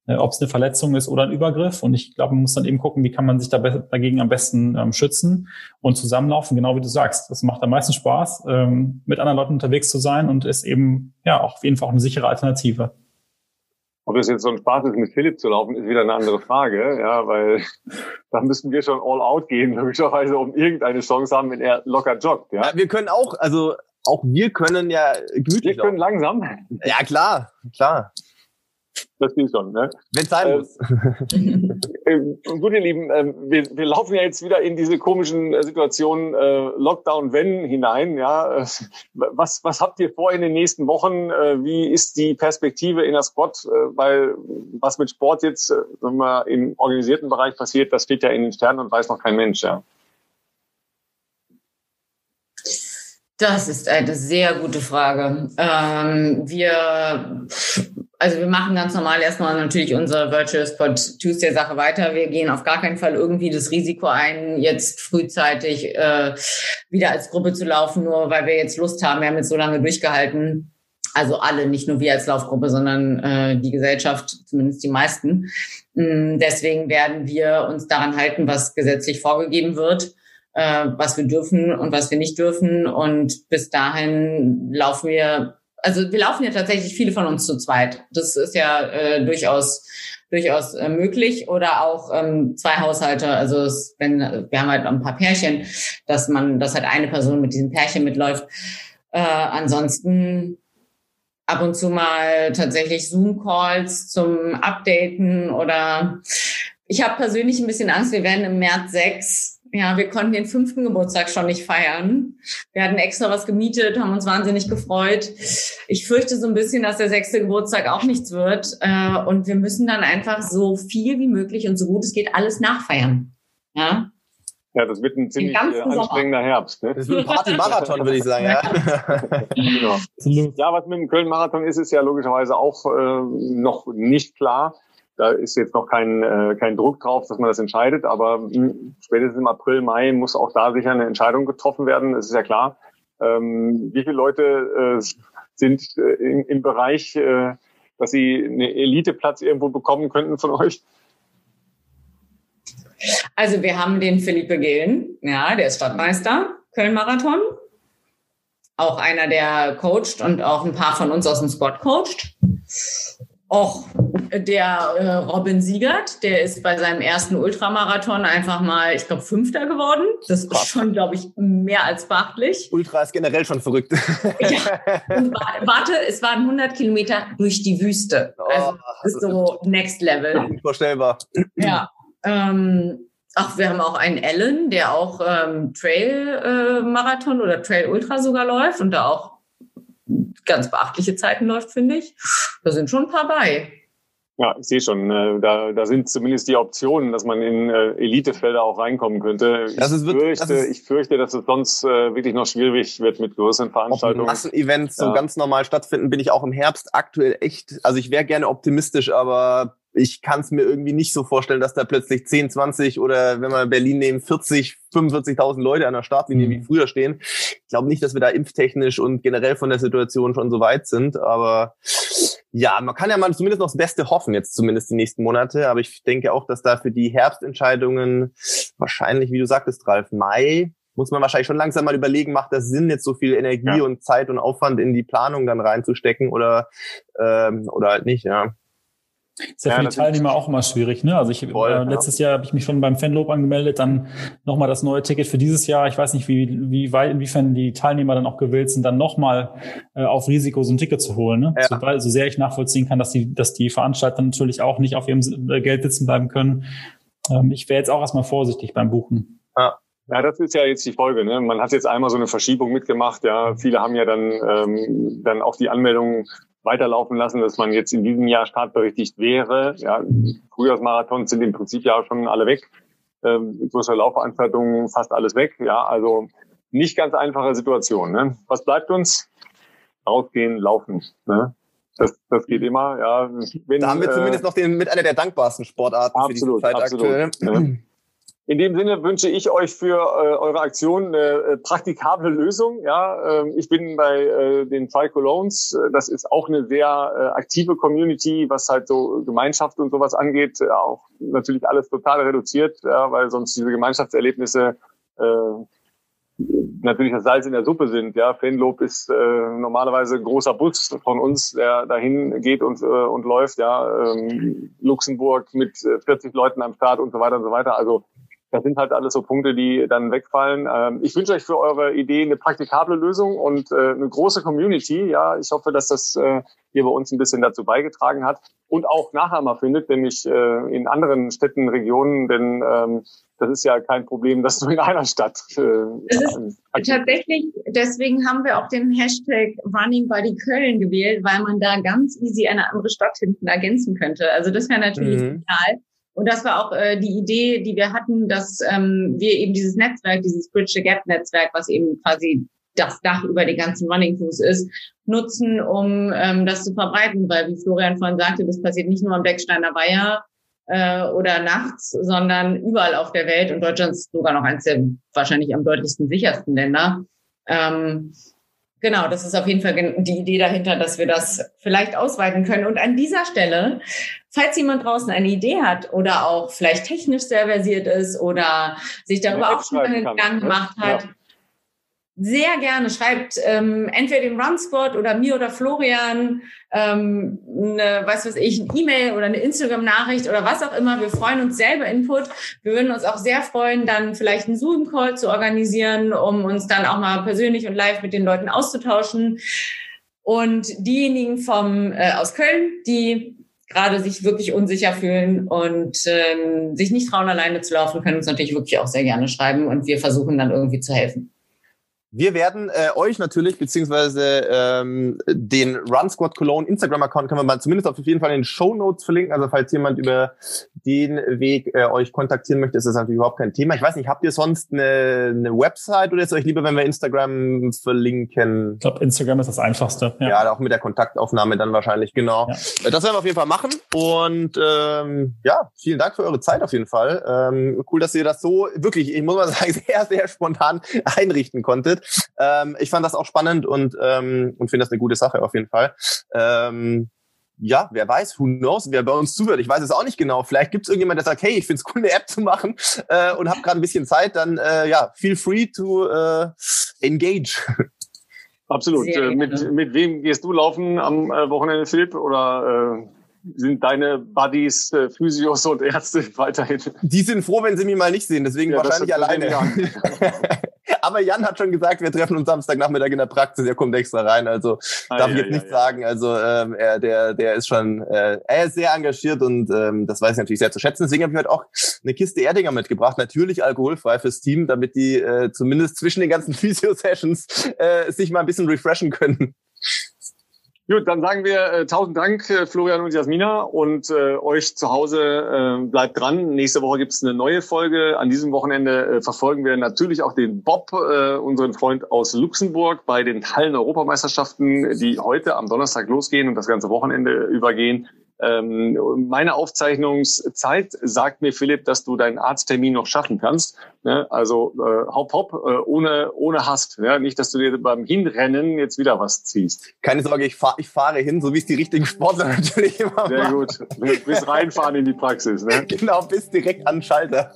äh, ob es eine Verletzung ist oder ein Übergriff. Und ich glaube, man muss dann eben gucken, wie kann man sich da dagegen am besten ähm, schützen und zusammenlaufen, genau wie du sagst. Das macht am meisten Spaß, ähm, mit anderen Leuten unterwegs zu sein und ist eben ja auch auf jeden Fall auch eine sichere Alternative. Ob das jetzt so ein Spaß ist, mit Philipp zu laufen, ist wieder eine andere Frage, ja, weil da müssen wir schon all out gehen, (laughs) möglicherweise, um irgendeine Chance haben, wenn er locker joggt, ja. Wir können auch, also auch wir können ja gemütlich Wir können laufen. langsam. Ja, klar, klar. Das ging schon, ne? Wenn es sein äh, muss. (laughs) äh, gut, ihr Lieben, äh, wir, wir laufen ja jetzt wieder in diese komischen äh, Situationen äh, Lockdown, wenn hinein. Ja, äh, was was habt ihr vor in den nächsten Wochen? Äh, wie ist die Perspektive in der Squad? Äh, weil was mit Sport jetzt, äh, wenn man im organisierten Bereich passiert, das steht ja in den Sternen und weiß noch kein Mensch. Ja. Das ist eine sehr gute Frage. Ähm, wir, also wir machen ganz normal erstmal natürlich unsere Virtual Spot Tuesday Sache weiter. Wir gehen auf gar keinen Fall irgendwie das Risiko ein, jetzt frühzeitig äh, wieder als Gruppe zu laufen, nur weil wir jetzt Lust haben. Wir haben jetzt so lange durchgehalten. Also alle, nicht nur wir als Laufgruppe, sondern äh, die Gesellschaft, zumindest die meisten. Mm, deswegen werden wir uns daran halten, was gesetzlich vorgegeben wird äh, was wir dürfen und was wir nicht dürfen. Und bis dahin laufen wir, also wir laufen ja tatsächlich viele von uns zu zweit. Das ist ja äh, durchaus durchaus äh, möglich oder auch ähm, zwei Haushalte. Also es, wenn wir haben halt ein paar Pärchen, dass man, dass halt eine Person mit diesem Pärchen mitläuft. Äh, ansonsten ab und zu mal tatsächlich Zoom-Calls zum Updaten oder ich habe persönlich ein bisschen Angst, wir werden im März sechs ja, wir konnten den fünften Geburtstag schon nicht feiern. Wir hatten extra was gemietet, haben uns wahnsinnig gefreut. Ich fürchte so ein bisschen, dass der sechste Geburtstag auch nichts wird. Äh, und wir müssen dann einfach so viel wie möglich und so gut es geht alles nachfeiern. Ja. Ja, das wird ein ziemlich äh, anstrengender Sommer. Herbst. Ne? Das wird ein Party-Marathon, würde ich sagen. Ja. (laughs) genau. ja, was mit dem Köln-Marathon ist, ist ja logischerweise auch äh, noch nicht klar. Da ist jetzt noch kein, äh, kein Druck drauf, dass man das entscheidet, aber mh, hm, spätestens im April, Mai muss auch da sicher eine Entscheidung getroffen werden, das ist ja klar. Ähm, wie viele Leute äh, sind äh, in, im Bereich, äh, dass sie einen Eliteplatz irgendwo bekommen könnten von euch? Also wir haben den Philippe Gehlen, ja, der ist Stadtmeister, Köln-Marathon. Auch einer, der coacht und auch ein paar von uns aus dem Sport coacht. Och, der äh, Robin Siegert, der ist bei seinem ersten Ultramarathon einfach mal, ich glaube, Fünfter geworden. Das ist schon, glaube ich, mehr als beachtlich. Ultra ist generell schon verrückt. ja. Warte, es waren 100 Kilometer durch die Wüste. Oh, also das ist so Next Level. Unvorstellbar. Ja. Ähm, Ach, wir haben auch einen Ellen, der auch ähm, Trail-Marathon äh, oder Trail-Ultra sogar läuft und da auch ganz beachtliche Zeiten läuft, finde ich. Da sind schon ein paar bei. Ja, ich sehe schon. Äh, da, da sind zumindest die Optionen, dass man in äh, Elitefelder auch reinkommen könnte. Ich, das ist, fürchte, das ist, ich fürchte, dass es sonst äh, wirklich noch schwierig wird mit größeren Veranstaltungen. Massenevents ja. so ganz normal stattfinden, bin ich auch im Herbst aktuell echt. Also ich wäre gerne optimistisch, aber ich kann es mir irgendwie nicht so vorstellen, dass da plötzlich 10, 20 oder wenn wir Berlin nehmen, 40, 45.000 Leute an der Startlinie mhm. wie früher stehen. Ich glaube nicht, dass wir da impftechnisch und generell von der Situation schon so weit sind, aber ja, man kann ja mal zumindest noch das Beste hoffen, jetzt zumindest die nächsten Monate. Aber ich denke auch, dass da für die Herbstentscheidungen wahrscheinlich, wie du sagtest, Ralf, Mai muss man wahrscheinlich schon langsam mal überlegen, macht das Sinn, jetzt so viel Energie ja. und Zeit und Aufwand in die Planung dann reinzustecken oder, ähm, oder halt nicht, ja. Ist ja, für die Teilnehmer auch immer schwierig. Ne? Also ich voll, äh, letztes ja. Jahr habe ich mich schon beim Fanlob angemeldet, dann nochmal das neue Ticket für dieses Jahr. Ich weiß nicht, wie, wie weit, inwiefern die Teilnehmer dann auch gewillt sind, dann nochmal äh, auf Risiko so ein Ticket zu holen. Ne? Ja. So, weil, so sehr ich nachvollziehen kann, dass die, dass die Veranstalter natürlich auch nicht auf ihrem äh, Geld sitzen bleiben können. Ähm, ich wäre jetzt auch erstmal vorsichtig beim Buchen. Ja. Ja, das ist ja jetzt die Folge. Ne? Man hat jetzt einmal so eine Verschiebung mitgemacht. Ja, viele haben ja dann ähm, dann auch die Anmeldung weiterlaufen lassen, dass man jetzt in diesem Jahr startberechtigt wäre. Ja, Frühjahrsmarathons sind im Prinzip ja schon alle weg. Ähm, größere Laufveranstaltungen fast alles weg. Ja, also nicht ganz einfache Situation. Ne? Was bleibt uns? Rausgehen, laufen. Ne? Das, das geht immer. Ja, wenn, da haben wir äh, zumindest noch den mit einer der dankbarsten Sportarten absolut, für diese Zeit absolut, aktuell. Ne? In dem Sinne wünsche ich euch für äh, eure Aktion eine äh, praktikable Lösung. Ja, äh, ich bin bei äh, den Five Colognes. Das ist auch eine sehr äh, aktive Community, was halt so Gemeinschaft und sowas angeht. Äh, auch natürlich alles total reduziert, ja, weil sonst diese Gemeinschaftserlebnisse äh, natürlich das Salz in der Suppe sind. Ja, Fanlob ist äh, normalerweise ein großer Bus von uns, der dahin geht und, äh, und läuft. Ja, ähm, Luxemburg mit 40 Leuten am Start und so weiter und so weiter. Also das sind halt alles so Punkte, die dann wegfallen. Ähm, ich wünsche euch für eure Idee eine praktikable Lösung und äh, eine große Community. Ja, ich hoffe, dass das äh, hier bei uns ein bisschen dazu beigetragen hat und auch Nachahmer findet, nämlich äh, in anderen Städten, Regionen, denn ähm, das ist ja kein Problem, dass du in einer Stadt. Äh, tatsächlich, deswegen haben wir auch den Hashtag Running Buddy Köln gewählt, weil man da ganz easy eine andere Stadt hinten ergänzen könnte. Also das wäre natürlich mhm. total. Und das war auch äh, die Idee, die wir hatten, dass ähm, wir eben dieses Netzwerk, dieses Bridge the Gap Netzwerk, was eben quasi das Dach über die ganzen Running Crews ist, nutzen, um ähm, das zu verbreiten. Weil, wie Florian vorhin sagte, das passiert nicht nur am Becksteiner Weiher äh, oder nachts, sondern überall auf der Welt. Und Deutschland ist sogar noch eines der wahrscheinlich am deutlichsten sichersten Länder. Ähm, Genau, das ist auf jeden Fall die Idee dahinter, dass wir das vielleicht ausweiten können. Und an dieser Stelle, falls jemand draußen eine Idee hat oder auch vielleicht technisch sehr versiert ist oder sich darüber auch schon Gedanken ne? gemacht hat, ja sehr gerne. Schreibt ähm, entweder dem Run Squad oder mir oder Florian ähm, eine, was ich, eine E-Mail oder eine Instagram-Nachricht oder was auch immer. Wir freuen uns selber Input. Wir würden uns auch sehr freuen, dann vielleicht einen Zoom-Call zu organisieren, um uns dann auch mal persönlich und live mit den Leuten auszutauschen. Und diejenigen vom äh, aus Köln, die gerade sich wirklich unsicher fühlen und ähm, sich nicht trauen, alleine zu laufen, können uns natürlich wirklich auch sehr gerne schreiben und wir versuchen dann irgendwie zu helfen. Wir werden äh, euch natürlich, beziehungsweise ähm, den Run Squad Cologne Instagram-Account können wir mal zumindest auf jeden Fall in den Show Notes verlinken. Also falls jemand über den Weg äh, euch kontaktieren möchte, ist das natürlich überhaupt kein Thema. Ich weiß nicht, habt ihr sonst eine, eine Website oder ist euch lieber, wenn wir Instagram verlinken? Ich glaube, Instagram ist das Einfachste. Ja. ja, auch mit der Kontaktaufnahme dann wahrscheinlich, genau. Ja. Äh, das werden wir auf jeden Fall machen. Und ähm, ja, vielen Dank für eure Zeit auf jeden Fall. Ähm, cool, dass ihr das so wirklich, ich muss mal sagen, (laughs) sehr, sehr spontan einrichten konntet. Ähm, ich fand das auch spannend und, ähm, und finde das eine gute Sache auf jeden Fall. Ähm, ja, wer weiß, who knows, wer bei uns zuhört. Ich weiß es auch nicht genau. Vielleicht gibt es irgendjemand, der sagt, hey, ich finde es cool, eine App zu machen äh, und habe gerade ein bisschen Zeit, dann äh, ja, feel free to äh, engage. Absolut. Äh, mit, mit wem gehst du laufen am äh, Wochenende, Philipp? Oder äh, sind deine Buddies, äh, Physios und Ärzte (laughs) weiterhin? Die sind froh, wenn sie mich mal nicht sehen, deswegen ja, wahrscheinlich alleine. (laughs) Aber Jan hat schon gesagt, wir treffen uns Samstagnachmittag in der Praxis. Er kommt extra rein. Also ah, darf ja, ich jetzt ja, nicht sagen. Also ähm, er, der, der ist schon, äh, er ist sehr engagiert und ähm, das weiß ich natürlich sehr zu schätzen. Deswegen habe ich heute auch eine Kiste Erdinger mitgebracht, natürlich alkoholfrei fürs Team, damit die äh, zumindest zwischen den ganzen (laughs) Physio-Sessions äh, sich mal ein bisschen refreshen können. Gut, dann sagen wir äh, tausend Dank, äh, Florian und Jasmina. Und äh, euch zu Hause äh, bleibt dran. Nächste Woche gibt es eine neue Folge. An diesem Wochenende äh, verfolgen wir natürlich auch den Bob, äh, unseren Freund aus Luxemburg, bei den Hallen-Europameisterschaften, die heute am Donnerstag losgehen und das ganze Wochenende übergehen. Ähm, meine Aufzeichnungszeit sagt mir, Philipp, dass du deinen Arzttermin noch schaffen kannst. Ne? Also äh, hopp, hopp, äh, ohne, ohne Hast. Ja? Nicht, dass du dir beim Hinrennen jetzt wieder was ziehst. Keine Sorge, ich, fahr, ich fahre hin, so wie es die richtigen Sportler (laughs) natürlich immer Sehr machen. gut. Bis reinfahren in die Praxis. Ne? (laughs) Genau, bis direkt an den Schalter.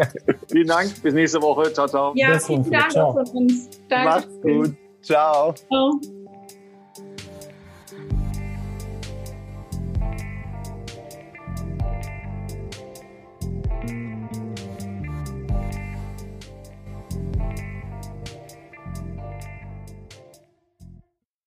(laughs) vielen Dank, bis nächste Woche. Ciao, ciao. Ja, vielen Dank von uns. Danke. Macht's gut. Ciao. Ciao.